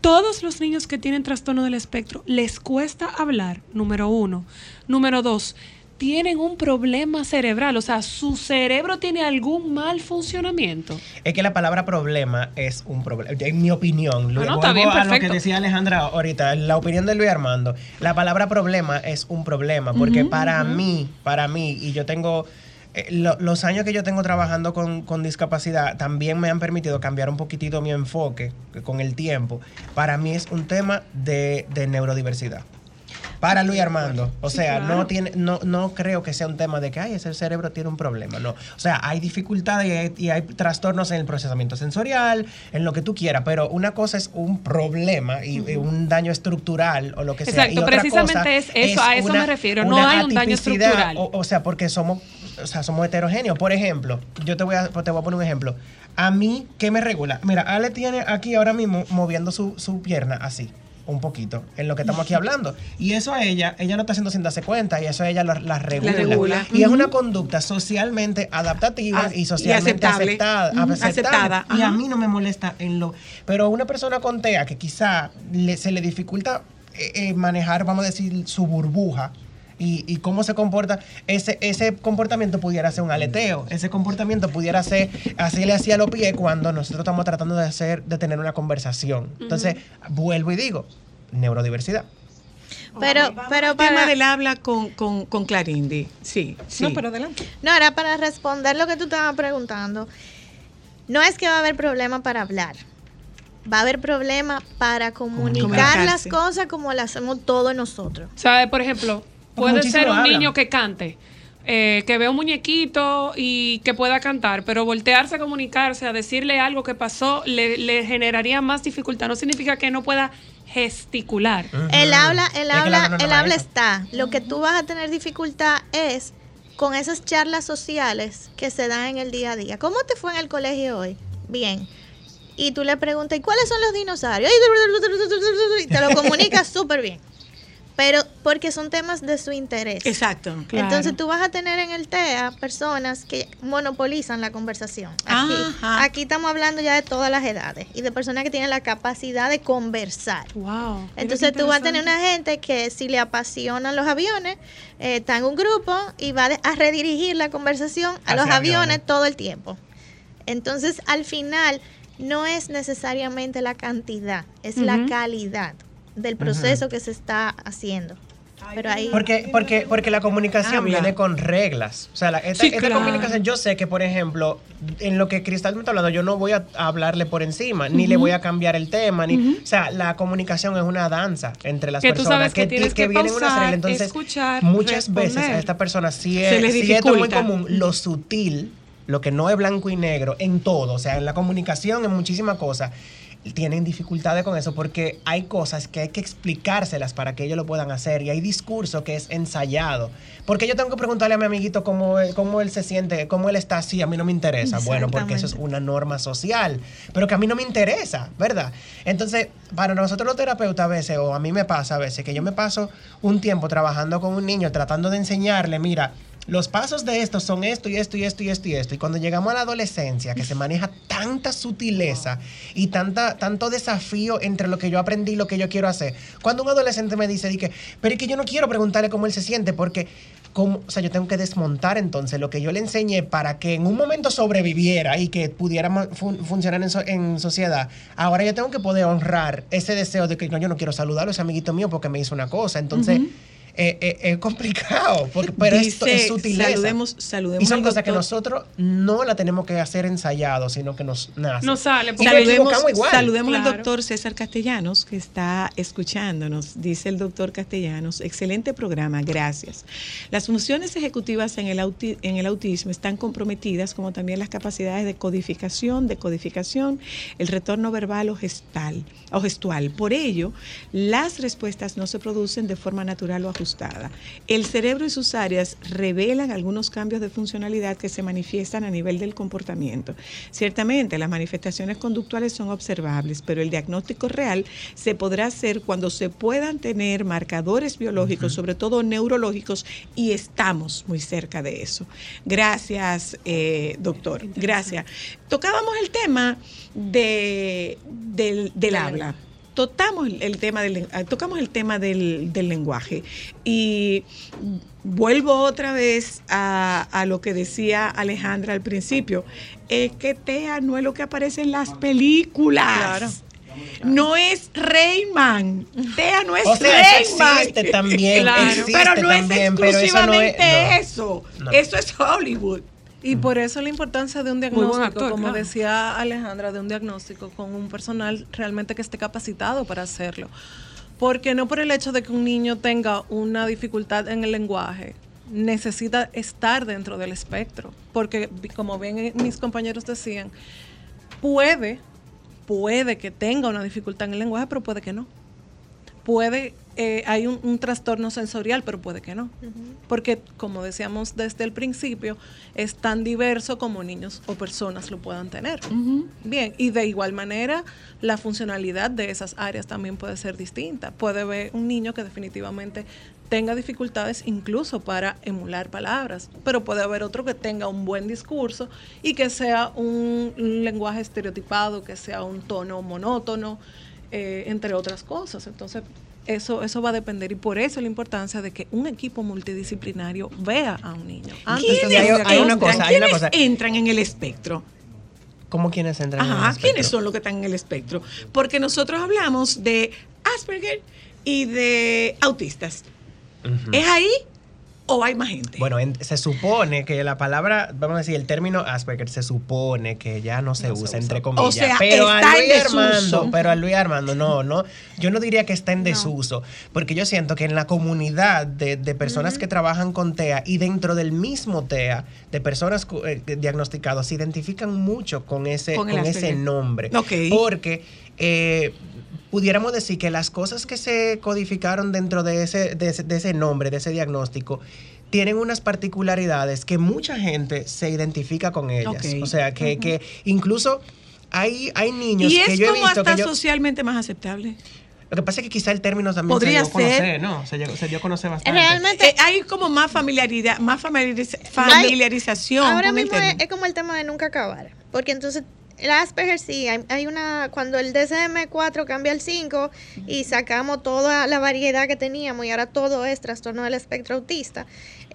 Todos los niños que tienen trastorno del espectro les cuesta hablar, número uno. Número dos, tienen un problema cerebral, o sea, su cerebro tiene algún mal funcionamiento. Es que la palabra problema es un problema. En mi opinión, Ah, no, está bien, a lo que decía Alejandra ahorita, la opinión de Luis Armando. La palabra problema es un problema, porque para mí, para mí, y yo tengo. eh, lo- los años que yo tengo trabajando con, con discapacidad también me han permitido cambiar un poquitito mi enfoque con el tiempo. Para mí es un tema de, de neurodiversidad. Para Luis Armando. O Sí, sea, claro. no tiene, no, no creo que sea un tema de que ay, ese cerebro tiene un problema. No. O sea, hay dificultades y hay, y hay trastornos en el procesamiento sensorial, en lo que tú quieras, pero una cosa es un problema y, y un daño estructural o lo que sea. Exacto, y otra precisamente cosa es eso, a eso me refiero, no una hay un daño estructural. O, o sea, porque somos, o sea, somos heterogéneos. Por ejemplo, yo te voy a, te voy a poner un ejemplo. A mí, ¿qué me regula? Mira, Ale tiene aquí ahora mismo moviendo su, su pierna así un poquito en lo que estamos aquí hablando. Y eso a ella, ella no está haciendo sin darse cuenta y eso a ella la, la regula. regula. Y es una conducta socialmente adaptativa y y socialmente aceptable. aceptada. Aceptada, Y a mí no me molesta en lo... Pero una persona con TEA que quizá le- se le dificulta eh, eh, manejar, vamos a decir, su burbuja, y, y cómo se comporta, ese, ese comportamiento pudiera ser un aleteo, ese comportamiento pudiera ser hacerle así a los pies cuando nosotros estamos tratando de hacer, de tener una conversación. Entonces, vuelvo y digo, neurodiversidad. Pero, pero El tema para, del habla con, con, con Clarindi. Sí, sí. No, pero adelante. no, era para responder lo que tú estabas preguntando. No es que va a haber problema para hablar. Va a haber problema para comunicar las cosas como las hacemos todos nosotros. Sea, por ejemplo, puede muchísimo ser un hablan. niño que cante, eh, que vea un muñequito y que pueda cantar, pero voltearse a comunicarse, a decirle algo que pasó, le, le generaría más dificultad. No significa que no pueda gesticular. El habla, el Es habla, no el habla está. Lo que tú vas a tener dificultad es con esas charlas sociales que se dan en el día a día. ¿Cómo te fue en el colegio hoy? Bien. Y tú le preguntas, ¿y cuáles son los dinosaurios? Y te lo comunicas súper bien. Pero porque son temas de su interés. Exacto. Claro. Entonces tú vas a tener en el TEA personas que monopolizan la conversación. Aquí, Ajá. aquí estamos hablando ya de todas las edades y de personas que tienen la capacidad de conversar. Wow. Entonces tú vas a tener una gente que si le apasionan los aviones, eh, está en un grupo y va a redirigir la conversación a Hacia los aviones, aviones. todo el tiempo. Entonces al final no es necesariamente la cantidad, es la calidad del proceso que se está haciendo. Pero ahí... Porque, porque, porque la comunicación Habla. viene con reglas. O sea, la- esta, Sí, esta claro. comunicación, yo sé que, por ejemplo, en lo que Cristal me está hablando, yo no voy a hablarle por encima, ni le voy a cambiar el tema, ni, o sea, la comunicación es una danza entre las Que tú personas sabes que tienes que vienen unas pausar, reglas. Entonces, escuchar, muchas veces a esta persona sí es, les sí esto es muy común, lo sutil, lo que no es blanco y negro, en todo, o sea, en la comunicación, en muchísimas cosas. Tienen dificultades con eso porque hay cosas que hay que explicárselas para que ellos lo puedan hacer y hay discurso que es ensayado. Porque yo tengo que preguntarle a mi amiguito cómo, cómo él se siente, cómo él está así, a mí no me interesa. Bueno, porque eso es una norma social, pero que a mí no me interesa, ¿verdad? Entonces, para nosotros los terapeutas a veces, o a mí me pasa a veces, que yo me paso un tiempo trabajando con un niño, tratando de enseñarle, mira, los pasos de esto son esto y esto y esto y esto y esto. Y cuando llegamos a la adolescencia, que se maneja tanta sutileza y tanta, tanto desafío entre lo que yo aprendí y lo que yo quiero hacer. Cuando un adolescente me dice, di que, pero es que yo no quiero preguntarle cómo él se siente, porque como, o sea, yo tengo que desmontar entonces lo que yo le enseñé para que en un momento sobreviviera y que pudiera ma- fun- funcionar en sociedad. Ahora yo tengo que poder honrar ese deseo de que no, yo no quiero saludarlo, ese amiguito mío, porque me hizo una cosa. Entonces, eh, eh, es complicado, porque, pero esto es Dice, sutileza. Saludemos, saludemos Y son cosas que nosotros no la tenemos que hacer ensayado, sino que nos nace. No sale, porque- que Saludemos, equivocamos igual. saludemos al doctor César Castellanos, que está escuchándonos. Dice el doctor Castellanos, excelente programa, gracias. Las funciones ejecutivas en el, auti- en el autismo están comprometidas, como también las capacidades de codificación, decodificación, el retorno verbal o gestal o gestual. Por ello, las respuestas no se producen de forma natural o ajustada. El cerebro y sus áreas revelan algunos cambios de funcionalidad que se manifiestan a nivel del comportamiento. Ciertamente, las manifestaciones conductuales son observables, pero el diagnóstico real se podrá hacer cuando se puedan tener marcadores biológicos, sobre todo neurológicos, y estamos muy cerca de eso. Gracias, eh, doctor. Gracias. Tocábamos el tema de, del, del habla. Tocamos el, tema del, ah, tocamos el tema del, del lenguaje y vuelvo otra vez a, a lo que decía Alejandra al principio, es que TEA no es lo que aparece en las películas. Claro. No es Rayman. TEA no es O sea, Rayman. existe también, Claro. existe pero no también, es pero eso no exclusivamente es- no. eso. No. Eso es Hollywood. Y por eso la importancia de un diagnóstico, actor, como claro. decía Alejandra, de un diagnóstico con un personal realmente que esté capacitado para hacerlo. Porque no por el hecho de que un niño tenga una dificultad en el lenguaje, necesita estar dentro del espectro. Porque, como bien mis compañeros decían, puede, puede que tenga una dificultad en el lenguaje, pero puede que no. Puede, eh, hay un, un trastorno sensorial, pero puede que no. Porque, como decíamos desde el principio, es tan diverso como niños o personas lo puedan tener. Bien, y de igual manera, la funcionalidad de esas áreas también puede ser distinta. Puede haber un niño que definitivamente tenga dificultades incluso para emular palabras, pero puede haber otro que tenga un buen discurso y que sea un lenguaje estereotipado, que sea un tono monótono, eh, entre otras cosas. Entonces, eso, eso va a depender y por eso la importancia de que un equipo multidisciplinario vea a un niño. Antes de ¿Quiénes hacer un hay- hay una cosa, hay una ¿Quiénes cosa. entran en el espectro? ¿Cómo quienes entran en el espectro? ¿quiénes son los que están en el espectro? Porque nosotros hablamos de Asperger y de autistas. ¿Es ahí o hay más gente? Bueno, en- se supone que la palabra, vamos a decir, el término Asperger se supone que ya no se No se usa, entre comillas. O sea, pero está a en Luis desuso. Armando, pero a Luis Armando, no, no. Yo no diría que está en desuso, porque yo siento que en la comunidad de, de personas que trabajan con TEA y dentro del mismo TEA, de personas eh, diagnosticadas, se identifican mucho con ese, Con ese nombre. Ok. Porque eh, pudiéramos decir que las cosas que se codificaron dentro de ese, de ese, de ese nombre, de ese diagnóstico, tienen unas particularidades que mucha gente se identifica con ellas. O sea, que, que incluso hay, hay niños y que es yo he como visto hasta que yo... socialmente más aceptable. Lo que pasa es que quizá el término también Podría se dio a conocer, ser. ¿no? Se, se dio a conocer bastante. Realmente, Eh, hay como más familiaridad, más familiariza- familiarización ahora con el mismo es como el tema de nunca acabar. Porque entonces, el Asperger sí, hay, hay una. Cuando el DSM-4 cambia al 5 y sacamos toda la variedad que teníamos y ahora todo es trastorno del espectro autista,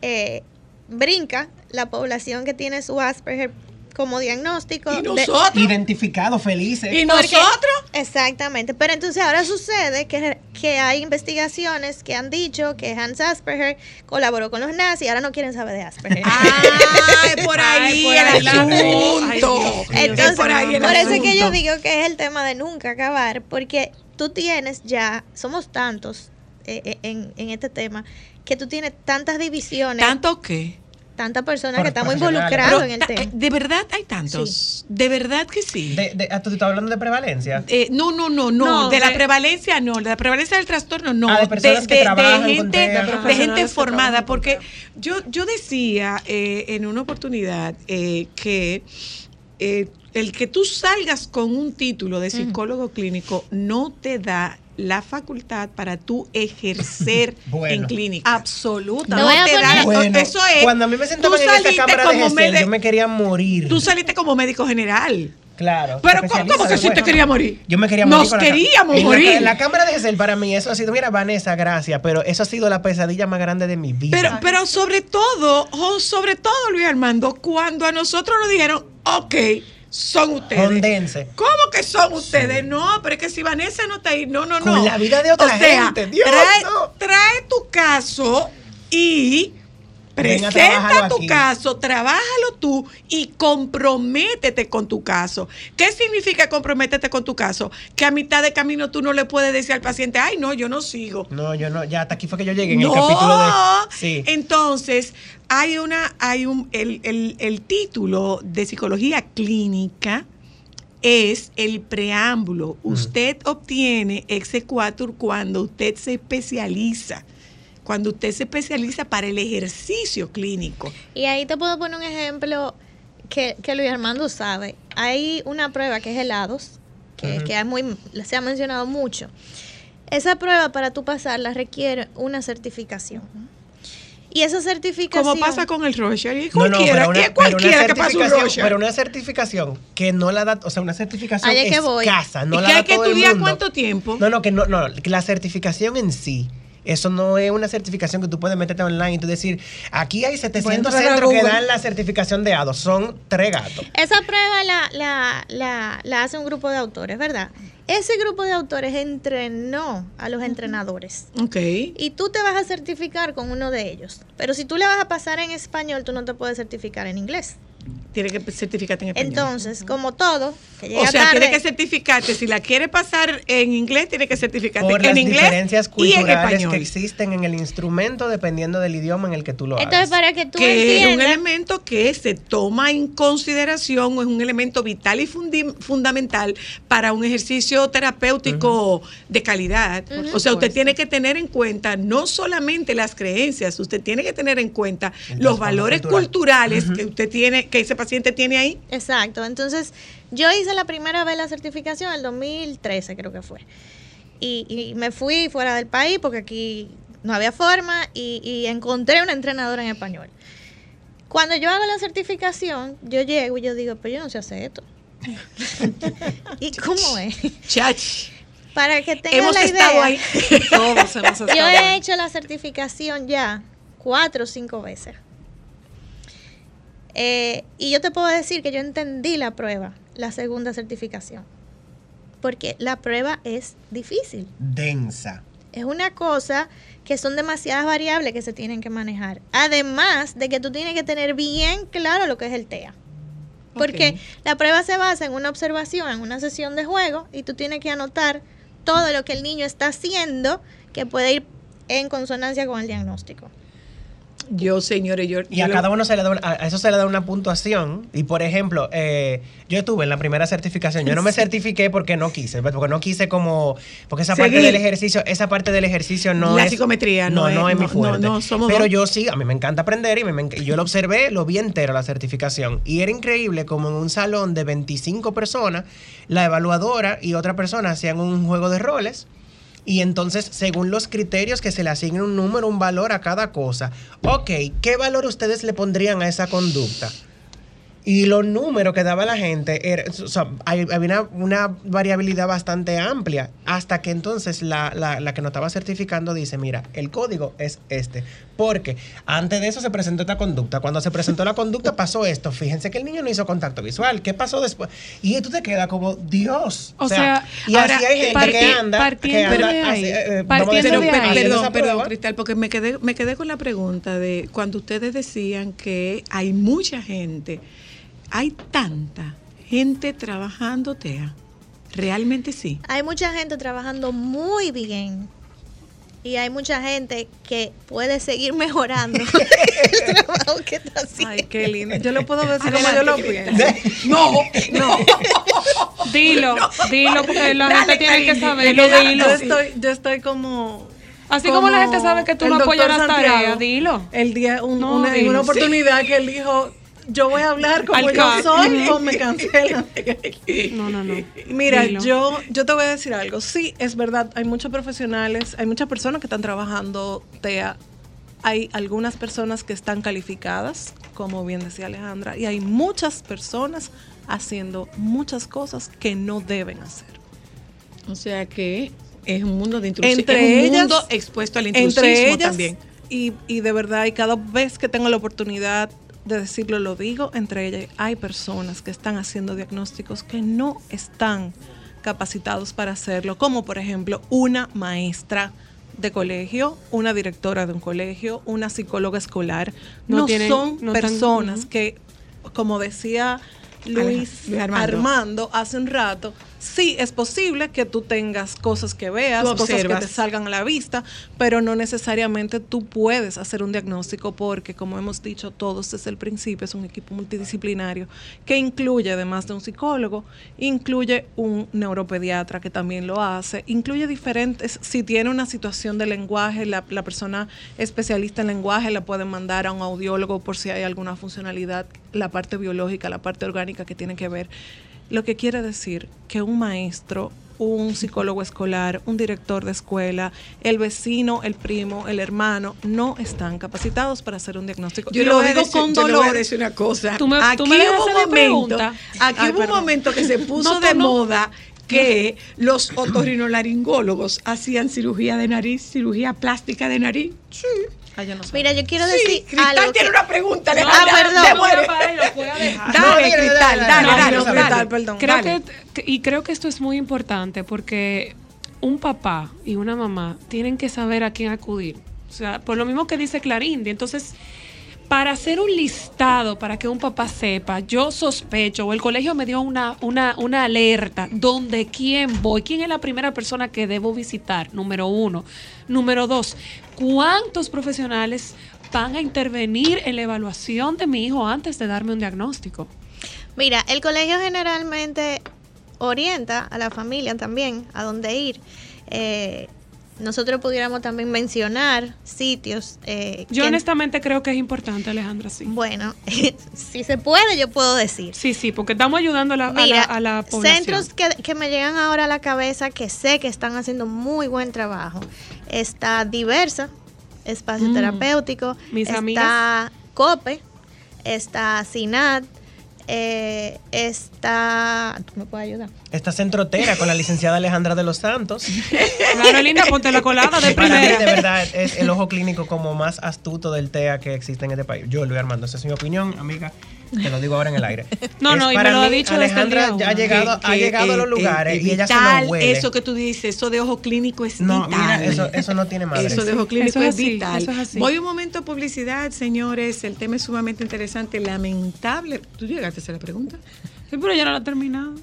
eh, brinca la población que tiene su Asperger como diagnóstico. Y de- Identificados, felices. y Porque- nosotros, Exactamente, pero entonces ahora sucede que, que hay investigaciones que han dicho que Hans Asperger colaboró con los nazis y ahora no quieren saber de Asperger. ay, por Ay, ahí por el asunto. Entonces, Es por ahí el por eso es que yo digo que es el tema de nunca acabar, porque tú tienes ya, somos tantos eh, eh, en, en este tema, que tú tienes tantas divisiones, ¿Tanto qué? Tantas personas Por- que estamos involucrados en el eh, tema. ¿De verdad hay tantos? ¿De verdad que sí? De, de- ah, ¿Tú estás hablando de prevalencia? Eh, no, no, no, no, No, de la de- prevalencia no, de la prevalencia del trastorno no, Ah, de personas que trabajan con gente, TEA. de gente formada, con porque yo, yo decía eh, en una oportunidad eh, que eh, el que tú salgas con un título de psicólogo clínico no te da la facultad para tú ejercer Bueno. en clínica. Absoluta. Te voy a te da- Bueno, eso es. cuando a mí me sentaban tú en saliste cámara de mede- yo me quería morir. Tú saliste como médico general. Claro. Pero ¿cómo, que sí después. te quería morir? Yo me quería morir. Nos la queríamos la morir. En la, cámara de Gesell, para mí, eso ha sido, mira, Vanessa, gracias, pero eso ha sido la pesadilla más grande de mi vida. Pero, pero sobre todo, oh, sobre todo, Luis Armando, cuando a nosotros nos dijeron, ok, son ustedes. Hondense. ¿Cómo que son ustedes? No, pero es que si Vanessa no está ahí, no, no, no. Con la vida de otra o sea, gente, Dios, trae, no. trae tu caso y presenta tu aquí. caso, trabájalo tú y comprométete con tu caso. ¿Qué significa comprométete con tu caso? Que a mitad de camino tú no le puedes decir al paciente, ay, no, yo no sigo. No, yo no, ya hasta aquí fue que yo llegué en no. el capítulo de. Sí. Entonces, hay una, hay un, el, el- el título de psicología clínica es el preámbulo. Usted obtiene exequatur cuando usted se especializa. Cuando usted se especializa para el ejercicio clínico. Y ahí te puedo poner un ejemplo que, que Luis Armando sabe. Hay una prueba que es helados, que, que es muy, se ha mencionado mucho. Esa prueba para tú pasarla requiere una certificación. Y esa certificación... Como pasa con el Roger. Y No, no, cualquiera, pero una, y es pero una cualquiera que pasa un Roger. pero una certificación que no la da, o sea, una certificación es que voy. escasa, no ¿Y la que da hay que todo el estudiar mundo. cuánto tiempo? No, no, que no, no, que la certificación en sí. Eso no es una certificación que tú puedes meterte online y tú decir, aquí hay 700 entrar a centros que dan la certificación de ADO, son tres gatos. Esa prueba la, la, la, la hace un grupo de autores, ¿verdad? Ese grupo de autores entrenó a los entrenadores. Ok. Y tú te vas a certificar con uno de ellos. Pero si tú le vas a pasar en español, tú no te puedes certificar en inglés. Tiene que certificarte en español. Entonces, como todo, que llega o sea, tarde, tiene que certificarte. Si la quiere pasar en inglés, tiene que certificarte Por en las inglés diferencias y en culturales español. que existen en el instrumento dependiendo del idioma en el que tú lo entonces hagas. para que tú que es un elemento que se toma en consideración o es un elemento vital y fundi- fundamental para un ejercicio terapéutico de calidad. O sea, usted tiene que tener en cuenta no solamente las creencias, usted tiene que tener en cuenta El los valores cultural. culturales que usted tiene, que ese paciente tiene ahí. Exacto. Entonces, yo hice la primera vez la certificación en el 2013, creo que fue. Y, y me fui fuera del país porque aquí no había forma y, y encontré una entrenadora en español. Cuando yo hago la certificación, yo llego y yo digo, pero yo no sé hacer esto. ¿Y cómo es? Chach. Para que tengan Hemos la estado idea, ahí. Todos hemos estado yo he ahí. hecho la certificación ya cuatro o cinco veces. Eh, y yo te puedo decir que yo entendí la prueba, la segunda certificación. Porque la prueba es difícil. Densa. Es una cosa que son demasiadas variables que se tienen que manejar. Además de que tú tienes que tener bien claro lo que es el TEA. Porque la prueba se basa en una observación, en una sesión de juego, y tú tienes que anotar todo lo que el niño está haciendo que puede ir en consonancia con el diagnóstico. Yo, señores, yo. Y a yo- cada uno se le da una- a eso se le da una puntuación. Y por ejemplo, eh, yo estuve en la primera certificación. Yo no me certifiqué porque no quise, porque no quise como. Porque esa parte del ejercicio, esa parte del ejercicio no La es. psicometría no no, es- es mi no, fuerte. no, no, somos Pero dos. yo sí, a mí me encanta aprender y, me- y yo lo observé, lo vi entero la certificación. Y era increíble como en un salón de 25 personas, la evaluadora y otra persona hacían un juego de roles. Y entonces, según los criterios que se le asigne un número, un valor a cada cosa. Ok, ¿qué valor ustedes le pondrían a esa conducta? Y los números que daba la gente, era- o sea, hay- había una, una variabilidad bastante amplia, hasta que entonces la, la- la que nos estaba certificando dice, mira, el código es este. Porque antes de eso se presentó esta conducta. Cuando se presentó la conducta pasó esto. Fíjense que el niño no hizo contacto visual. ¿Qué pasó después? Y tú te quedas como, Dios. O sea, y ahora, así hay gente parti- que anda, que partiendo anda de ahí, hace- eh, eh, partiendo de ahí. perdón, perdón. Cristal, porque me quedé, me quedé con la pregunta de cuando ustedes decían que hay mucha gente, hay tanta gente trabajando TEA. Realmente sí. Hay mucha gente trabajando muy bien. Y hay mucha gente que puede seguir mejorando el trabajo que está haciendo. Ay, qué lindo. Yo lo puedo decir como yo lo pienso. No, no. Dilo, dilo, porque la Dale, gente tiene que saberlo, dilo. Yo estoy, yo estoy como. Así como la gente sabe que tú no apoyas las tareas, dilo. El día, un- No, una, dilo. una oportunidad que él dijo, yo voy a hablar como Al yo soy o me cancelan. No, no, no. Mira, Dilo. yo, yo te voy a decir algo. Sí, es verdad, hay muchos profesionales, hay muchas personas que están trabajando TEA. Hay algunas personas que están calificadas, como bien decía Alejandra, y hay muchas personas haciendo muchas cosas que no deben hacer. O sea que es un mundo de intrusismo. Entre es un ellas- mundo expuesto al intrusismo Entre ellas, también. Y, y de verdad, y cada vez que tengo la oportunidad de decirlo, lo digo, entre ellas hay personas que están haciendo diagnósticos que no están capacitados para hacerlo, como por ejemplo una maestra de colegio, una directora de un colegio, una psicóloga escolar. No No, tienen- son no personas que, como decía Luis. Armando hace un rato, sí es posible que tú tengas cosas que veas, cosas que te salgan a la vista, pero no necesariamente tú puedes hacer un diagnóstico porque, como hemos dicho todos desde el principio, es un equipo multidisciplinario que incluye, además de un psicólogo, incluye un neuropediatra que también lo hace, incluye diferentes, si tiene una situación de lenguaje, la, la persona especialista en lenguaje la puede mandar a un audiólogo por si hay alguna funcionalidad, la parte biológica, la parte orgánica que tiene que ver. Lo que quiere decir que un maestro un psicólogo escolar, un director de escuela, el vecino, el primo, el hermano, no están capacitados para hacer un diagnóstico. Yo y lo digo decir- con yo le voy a dolor. decir una cosa. Tú me- tú aquí me hubo un momento, pregunta. aquí Ay, hubo un momento que se puso No, de no. moda que los otorrinolaringólogos hacían cirugía de nariz, cirugía plástica de nariz. Sí. Ah, yo no sé. Mira, yo quiero Sí, decir Cristal algo. tiene que- una pregunta. No, perdón. te No, dejar. No, Dale, Cristal, dale, dale, dale, Cristal. Perdón. Creo Dale. que, y creo que esto es muy importante porque un papá y una mamá tienen que saber a quién acudir. O sea, por lo mismo que dice Clarindi. Entonces, para hacer un listado, para que un papá sepa, yo sospecho, o el colegio me dio una, una, una alerta, donde quién voy, quién es la primera persona que debo visitar, número uno. Número dos, ¿cuántos profesionales van a intervenir en la evaluación de mi hijo antes de darme un diagnóstico? Mira, el colegio generalmente orienta a la familia también a dónde ir. Eh, nosotros pudiéramos también mencionar sitios. eh, Yo que- honestamente creo que es importante, Alejandra, sí. Bueno, si se puede, yo puedo decir. Sí, sí, porque estamos ayudando a la, a la- Mira, a la población. centros que, que me llegan ahora a la cabeza que sé que están haciendo muy buen trabajo. Está Diversa, espacio Mm. terapéutico. Mis está amigas. COPE, está SINAT, eh, está... ¿Tú me puedes ayudar? Esta centrotera con la licenciada Alejandra de los Santos. Claro, linda, ponte la colada de para mí, de primera. verdad, es el ojo clínico como más astuto del TEA que existe en este país. Yo, Luis Armando, esa es mi opinión, amiga. Te lo digo ahora en el aire. No, Es no, y me lo ha dicho desde el Alejandra día ya ha llegado, ha Que- llegado a los eh, lugares eh, y ella se lo huele. Eso que tú dices, eso de ojo clínico es no, vital. mira, eso, eso no tiene madre. Eso de ojo clínico Eso es es, así, vital. eso es así. Voy un momento a publicidad, señores. El tema es sumamente interesante, lamentable. ¿Tú llegaste a hacer la pregunta? Sí, pero ya no la he terminado.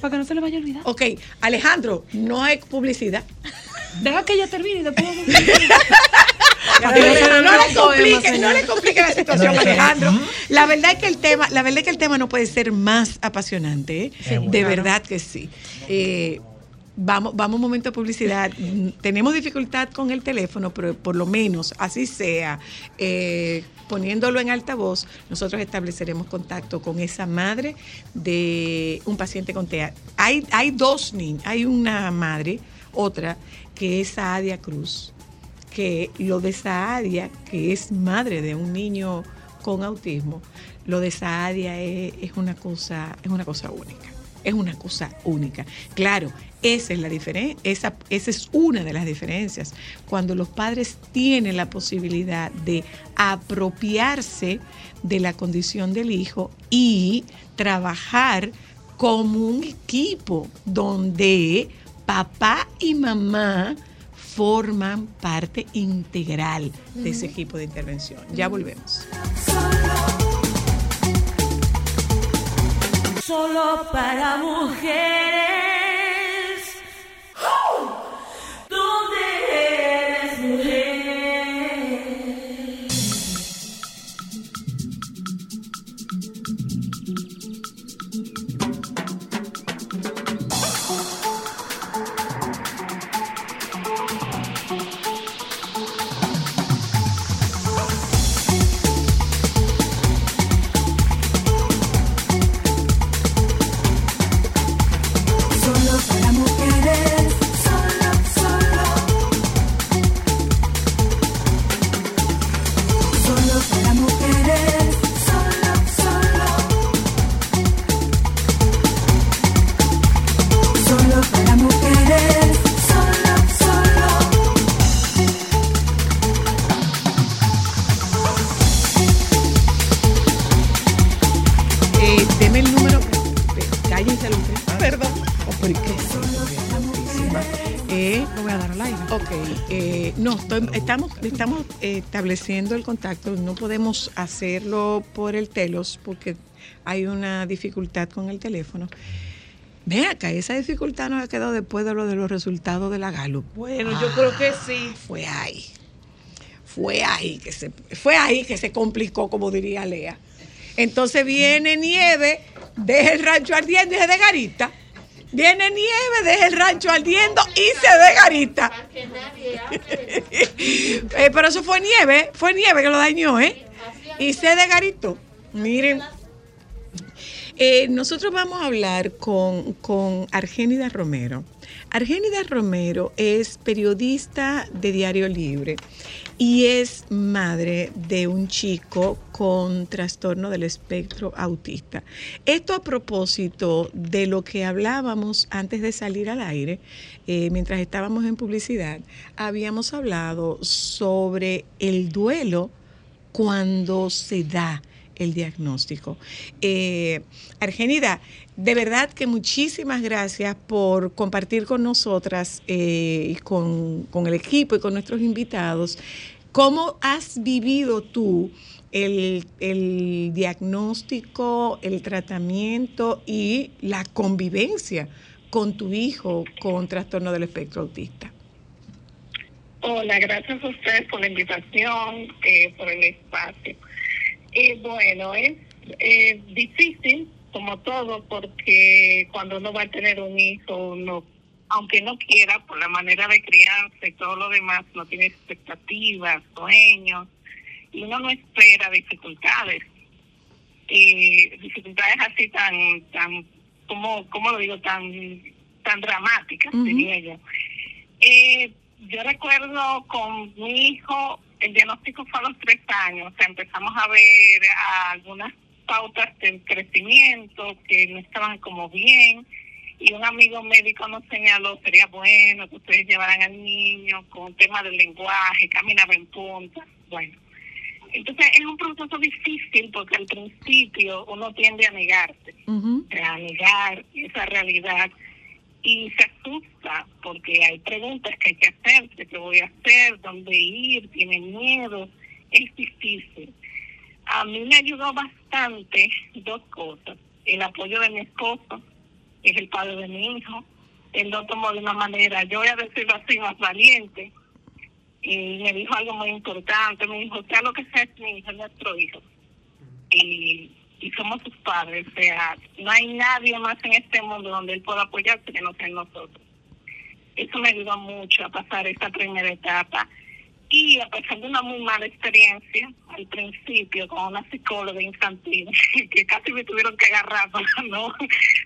Para que no se le vaya a olvidar. Ok, Alejandro, no hay publicidad. Deja que ella termine y después. No, le- complique, no le complique la situación. Alejandro. La verdad es que el tema, la verdad es que el tema no puede ser más apasionante, ¿eh? Sí, de verdad que sí. Eh, vamos, vamos un momento a publicidad. Tenemos dificultad con el teléfono, pero por lo menos así sea, eh, poniéndolo en altavoz, nosotros estableceremos contacto con esa madre de un paciente con TEA. Hay, hay dos niños, hay una madre, otra, que es Saadia Cruz que lo de Saadia, que es madre de un niño con autismo, lo de Saadia es, es una cosa, es una cosa única. Es una cosa única. Claro, esa es la esa, esa es una de las diferencias. Cuando los padres tienen la posibilidad de apropiarse de la condición del hijo y trabajar como un equipo donde papá y mamá forman parte integral de ese equipo de intervención. Ya volvemos. Solo para mujeres. Estableciendo el contacto. No podemos hacerlo por el telos porque hay una dificultad con el teléfono. Ve acá, esa dificultad nos ha quedado después de lo de los resultados de la Gallup. Bueno, yo creo que sí. Fue ahí. Fue ahí que se fue ahí que se complicó, como diría Lea. Entonces viene nieve, deja el rancho ardiendo y se de garita. Viene nieve, deja el rancho ardiendo y se de garita. Eh, pero eso fue nieve, fue nieve que lo dañó, ¿eh? Y se de garito. Miren. Eh, nosotros vamos a hablar con, con Argénida Romero. Argénida Romero es periodista de Diario Libre y es madre de un chico con trastorno del espectro autista. Esto a propósito de lo que hablábamos antes de salir al aire, eh, mientras estábamos en publicidad, habíamos hablado sobre el duelo cuando se da el diagnóstico. Eh, Argenida, de verdad que muchísimas gracias por compartir con nosotras eh, y con, con el equipo y con nuestros invitados. ¿Cómo has vivido tú el, el diagnóstico, el tratamiento y la convivencia con tu hijo con trastorno del espectro autista? Hola, gracias a ustedes por la invitación, eh, por el espacio. Bueno, es difícil, como todo, porque cuando uno va a tener un hijo, uno, aunque no quiera, por la manera de crianza y todo lo demás, no tiene expectativas, sueños, y uno no espera dificultades. Eh, dificultades así tan, tan, como, ¿cómo lo digo? Tan, tan dramáticas, Ujú. diría yo. Eh, yo recuerdo con mi hijo, el diagnóstico fue a los tres años, o sea, empezamos a ver algunas pautas del crecimiento que no estaban como bien, y un amigo médico nos señaló, sería bueno que ustedes llevaran al niño con tema del lenguaje, caminaba en punta, bueno. Entonces es un proceso difícil porque al principio uno tiende a negarse a negar esa realidad y se asusta porque hay preguntas que hay que hacerse, qué voy a hacer, dónde ir, tiene miedo, es difícil. A mí me ayudó bastante dos cosas, el apoyo de mi esposo, que es el padre de mi hijo, él lo tomó de una manera, yo voy a decirlo así, más valiente, y me dijo algo muy importante, me dijo, sea lo que sea, es mi hijo, es nuestro hijo y, y somos sus padres. O sea, no hay nadie más en este mundo donde él pueda apoyarse que no sea nosotros. Eso me ayudó mucho a pasar esta primera etapa. Y a pesar de una muy mala experiencia al principio con una psicóloga infantil, que casi me tuvieron que agarrar para no,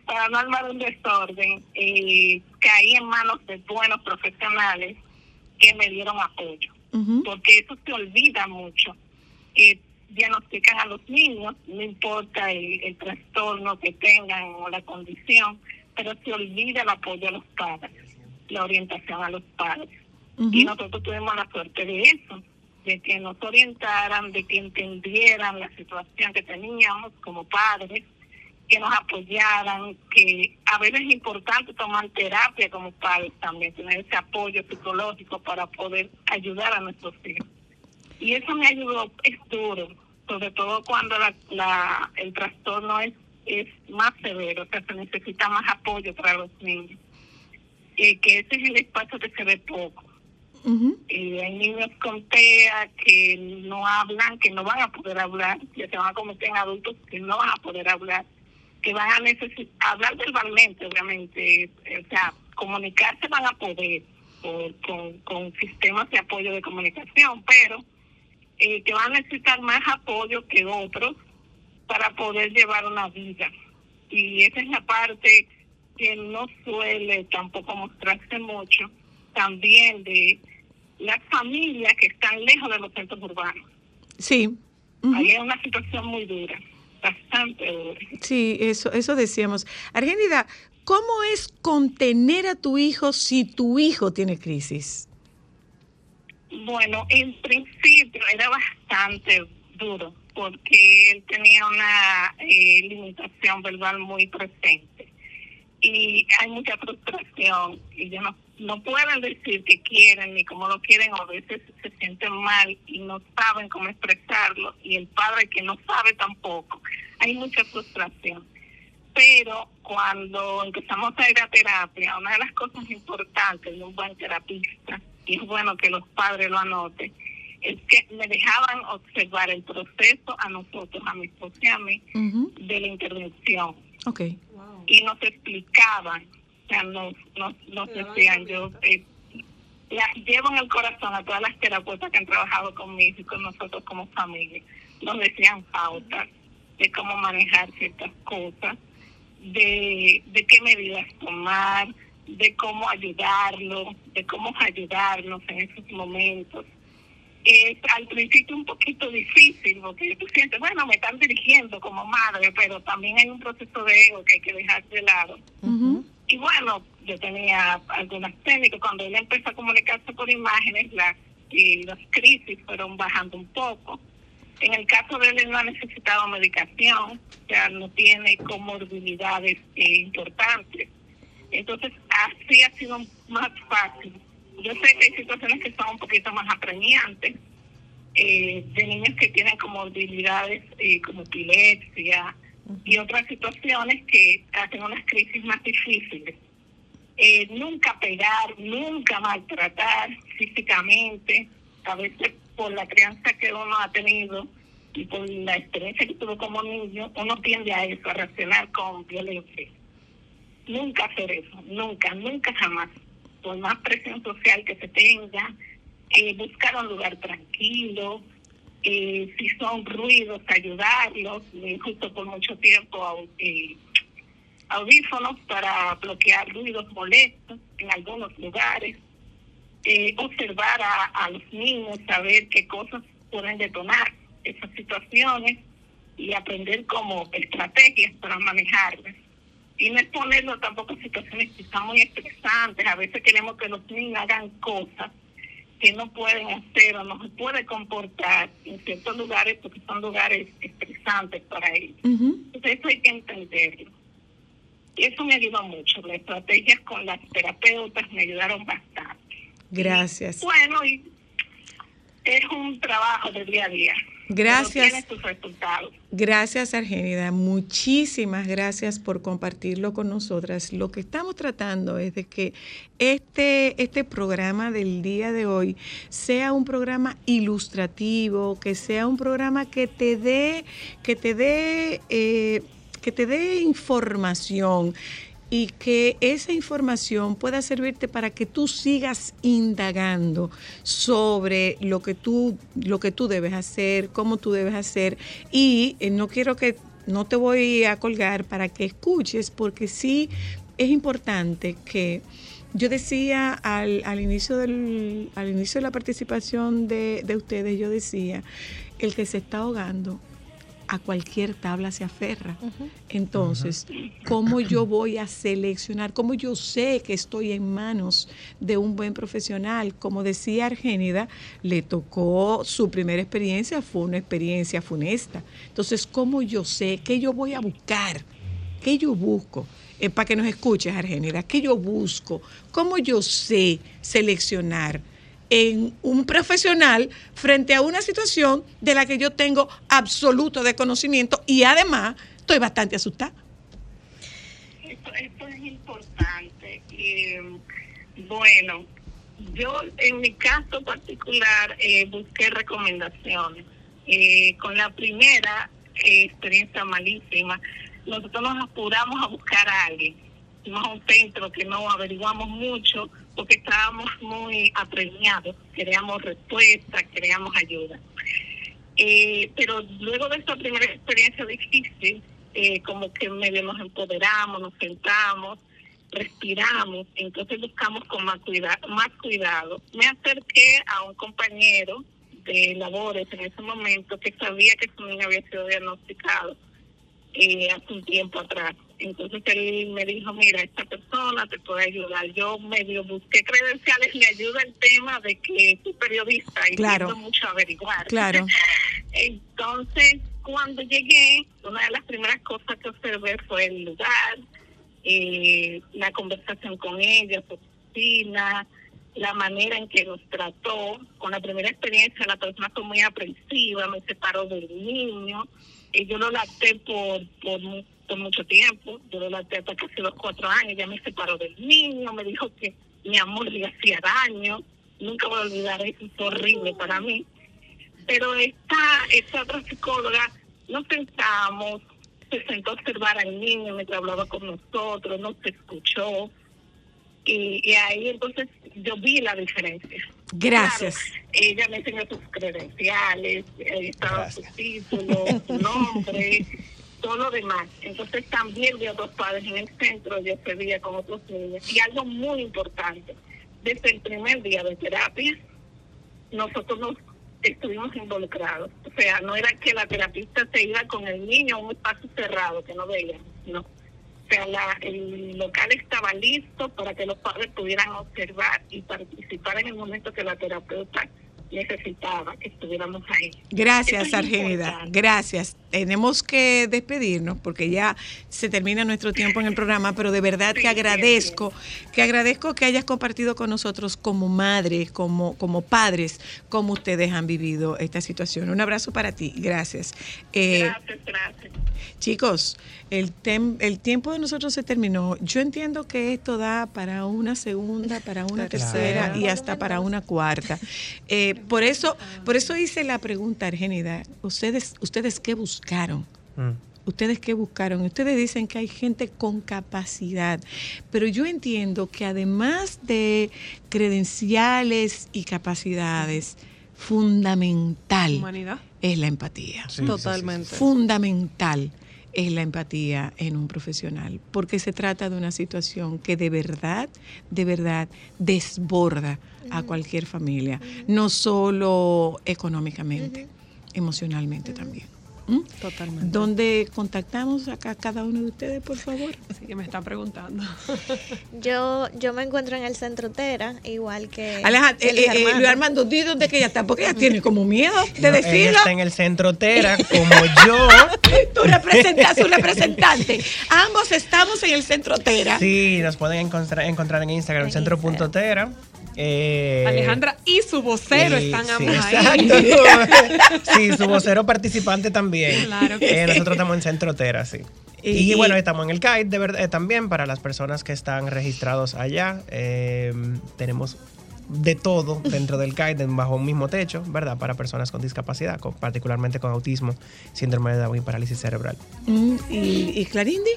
para no armar un desorden, eh, caí en manos de buenos profesionales que me dieron apoyo porque eso se olvida mucho. Eh, diagnostican a los niños, no importa el, el trastorno que tengan o la condición, pero se olvida el apoyo a los padres, la orientación a los padres. Y nosotros tuvimos la suerte de eso, de que nos orientaran, de que entendieran la situación que teníamos como padres, que nos apoyaran, que a veces es importante tomar terapia como padres también, tener ese apoyo psicológico para poder ayudar a nuestros hijos. Y eso me ayudó, es duro, sobre todo cuando la, la, el trastorno es, es más severo, o sea, se necesita más apoyo para los niños. Que ese es el espacio que se ve poco. Eh, hay niños con TEA que no hablan, que no van a poder hablar, que se van a convertir en adultos que no van a poder hablar, que van a necesitar hablar verbalmente, obviamente, o sea, comunicarse van a poder por- con, con sistemas de apoyo de comunicación, pero eh, que van a necesitar más apoyo que otros para poder llevar una vida. Y esa es la parte que no suele tampoco mostrarse mucho, también de las familias que están lejos de los centros urbanos. Sí. Ujú. Ahí hay una situación muy dura, bastante dura. Sí, eso, eso decíamos. Argénida, ¿cómo es contener a tu hijo si tu hijo tiene crisis? Bueno, en principio era bastante duro porque él tenía una eh, limitación verbal muy presente y hay mucha frustración y ellos no, no pueden decir que quieren ni cómo lo quieren o a veces se sienten mal y no saben cómo expresarlo y el padre que no sabe tampoco. Hay mucha frustración. Pero cuando empezamos a ir a terapia, una de las cosas importantes de un buen terapista, y es bueno que los padres lo anoten, es que me dejaban observar el proceso a nosotros, a mi esposo y a mí, de la intervención. Ok. Y nos explicaban, o sea, nos, nos, nos decían, yo eh, la, llevo en el corazón a todas las terapeutas que han trabajado conmigo y con nosotros como familia. Nos decían pautas, de cómo manejar ciertas cosas, de, de qué medidas tomar, de cómo ayudarlo, de cómo ayudarnos en esos momentos. Es al principio un poquito difícil porque tú sientes, bueno, me están dirigiendo como madre, pero también hay un proceso de ego que hay que dejar de lado. Y bueno, yo tenía algunas técnicas. Cuando él empezó a comunicarse por imágenes, las, y las crisis fueron bajando un poco. En el caso de él, él no ha necesitado medicación, o sea, no tiene comorbilidades eh, importantes. Entonces, así ha sido más fácil. Yo sé que hay situaciones que son un poquito más apremiantes, eh, de niños que tienen comorbilidades eh, como epilepsia y otras situaciones que hacen unas crisis más difíciles. Eh, nunca pegar, nunca maltratar físicamente, a veces por la crianza que uno ha tenido y por la experiencia que tuvo como niño, uno tiende a eso, a reaccionar con violencia. Nunca hacer eso, nunca, nunca jamás. Por más presión social que se tenga, eh, buscar un lugar tranquilo, eh, si son ruidos, ayudarlos, eh, justo por mucho tiempo eh, audífonos para bloquear ruidos molestos en algunos lugares, eh, observar a los niños, saber qué cosas pueden detonar esas situaciones y aprender como estrategias para manejarlas. Y no exponerlo tampoco a situaciones que están muy estresantes. A veces queremos que los niños hagan cosas que no pueden hacer o no se puede comportar en ciertos lugares porque son lugares estresantes para ellos. Entonces eso hay que entenderlo. Y eso me ayudó mucho. Las estrategias con las terapeutas me ayudaron bastante. Gracias. Bueno, y es un trabajo de día a día. Gracias. Resultados. Gracias, Argénida. Muchísimas gracias por compartirlo con nosotras. Lo que estamos tratando es de que este, este programa del día de hoy sea un programa ilustrativo, que sea un programa que te dé, que te dé, eh, que te dé información y que esa información pueda servirte para que tú sigas indagando sobre lo que tú lo que tú debes hacer, cómo tú debes hacer. Y eh, no quiero que no te voy a colgar para que escuches porque sí es importante que yo decía al, al inicio del al inicio de la participación de, de ustedes yo decía el que se está ahogando a cualquier tabla se aferra. Entonces, ¿cómo yo voy a seleccionar? ¿Cómo yo sé que estoy en manos de un buen profesional? Como decía Argénida, le tocó su primera experiencia, fue una experiencia funesta. Entonces, ¿cómo yo sé qué yo voy a buscar? ¿Qué yo busco? Eh, para que nos escuches, Argénida, ¿qué yo busco? ¿Cómo yo sé seleccionar? En un profesional frente a una situación de la que yo tengo absoluto desconocimiento y además estoy bastante asustada. Esto, esto es importante. Eh, bueno, yo en mi caso particular eh, busqué recomendaciones. Eh, con la primera eh, experiencia malísima, nosotros nos apuramos a buscar a alguien. Un centro que no averiguamos mucho porque estábamos muy apremiados, queríamos respuesta, queríamos ayuda. Eh, pero luego de esa primera experiencia difícil, eh, como que medio nos empoderamos, nos sentamos, respiramos, entonces buscamos con más cuidado, más cuidado. Me acerqué a un compañero de labores en ese momento que sabía que su niño había sido diagnosticado eh, hace un tiempo atrás. Entonces él me dijo, mira, esta persona te puede ayudar. Yo medio busqué credenciales, le ayuda el tema de que soy periodista y Claro. mucho a averiguar. Claro. Entonces, cuando llegué, una de las primeras cosas que observé fue el lugar, eh, la conversación con ella, su oficina, la manera en que nos trató. Con la primera experiencia, la persona fue muy aprensiva, me separó del niño. Eh, yo lo lacté por, por, mu- por mucho tiempo, yo lo lacté hasta casi los cuatro años, ya me separó del niño, me dijo que mi amor le hacía daño. Nunca voy a olvidar eso, fue horrible para mí pero esta, esta otra psicóloga nos sentamos, se sentó a observar al niño mientras hablaba con nosotros, nos escuchó, Y, y ahí entonces yo vi la diferencia. Gracias. Claro, ella me enseñó sus credenciales, estaba su título, su nombre, todo lo demás. Entonces también vi a otros padres en el centro, yo pedía con otros niños. Y algo muy importante, desde el primer día de terapia, nosotros nos estuvimos involucrados. O sea, no era que la terapista se iba con el niño a un espacio cerrado que no veíamos, no. La- el local estaba listo para que los padres pudieran observar y participar en el momento que la terapeuta necesitaba que estuviéramos ahí. Gracias, es Argenida. Gracias. Tenemos que despedirnos porque ya se termina nuestro tiempo en el programa, pero de verdad que Sí, sí, agradezco, que agradezco que hayas compartido con nosotros como madres, como, como padres, cómo ustedes han vivido esta situación. Un abrazo para ti. Gracias. Eh, Gracias, gracias. Chicos, el, tem- el tiempo de nosotros se terminó. Yo entiendo que esto da para una segunda, para una tercera y hasta para una cuarta. Eh, por eso, por eso hice la pregunta, Argenida. ¿Ustedes, ustedes qué buscaron? Mm. ¿Ustedes qué buscaron? Ustedes dicen que hay gente con capacidad, pero yo entiendo que además de credenciales y capacidades, fundamental Humanidad. es la empatía Sí, sí, sí, Totalmente. fundamental es la empatía en un profesional, porque se trata de una situación que de verdad, de verdad desborda a cualquier familia, no solo económicamente, emocionalmente también. ¿Mm? Totalmente. ¿Dónde contactamos acá a cada uno de ustedes, por favor? Así que me están preguntando. Yo, yo me encuentro en el centro Tera, igual que. Alejandro, eh, eh, Armando. Luis Armando, di dónde que ella está, porque ella tiene como miedo de No, ella decirlo. está en el centro Tera, como yo. Tú representas un representante. Ambos estamos en el centro Tera. Sí, nos pueden encontrar, encontrar en Instagram, En centro.tera. Eh, Alejandra y su vocero y- están sí, ambos ahí. exacto. sí, su vocero participante también. Claro que Eh, sí. Nosotros estamos en Centro Tera, sí. Y, Y- bueno, estamos en el CAID de verdad, eh, también para las personas que están registrados allá. Eh, tenemos de todo dentro del CAID bajo un mismo techo, ¿verdad? Para personas con discapacidad, con- particularmente con autismo, síndrome de Down y parálisis cerebral. Mm, ¿Y, y Clarindi?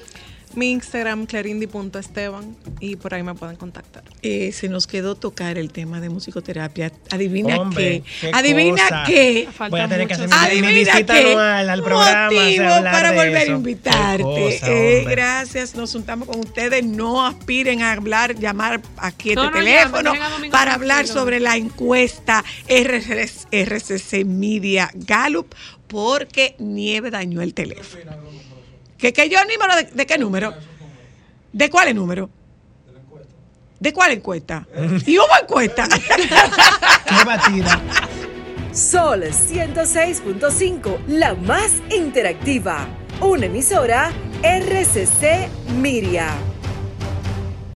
Mi Instagram, clarindi.esteban, y por ahí me pueden contactar. Eh, se nos quedó tocar el tema de musicoterapia. Adivina Hombre, qué. qué Adivina cosa. qué. Falta Voy a tener que hacer mi Adivina visita qué. anual al programa. Motivo o sea, hablar para volver a invitarte. Cosa, Eh, gracias. Nos juntamos con ustedes. No aspiren a hablar, llamar aquí este No, no teléfono para hablar Tranquilo. sobre la encuesta RCC Media Gallup porque Nieve dañó el teléfono. ¿Que, que yo número de, de qué número? ¿De cuál es número? ¿De cuál encuesta? ¿Y hubo encuesta? Qué batida. Sol 106.5, la más interactiva. Una emisora RCC Miria.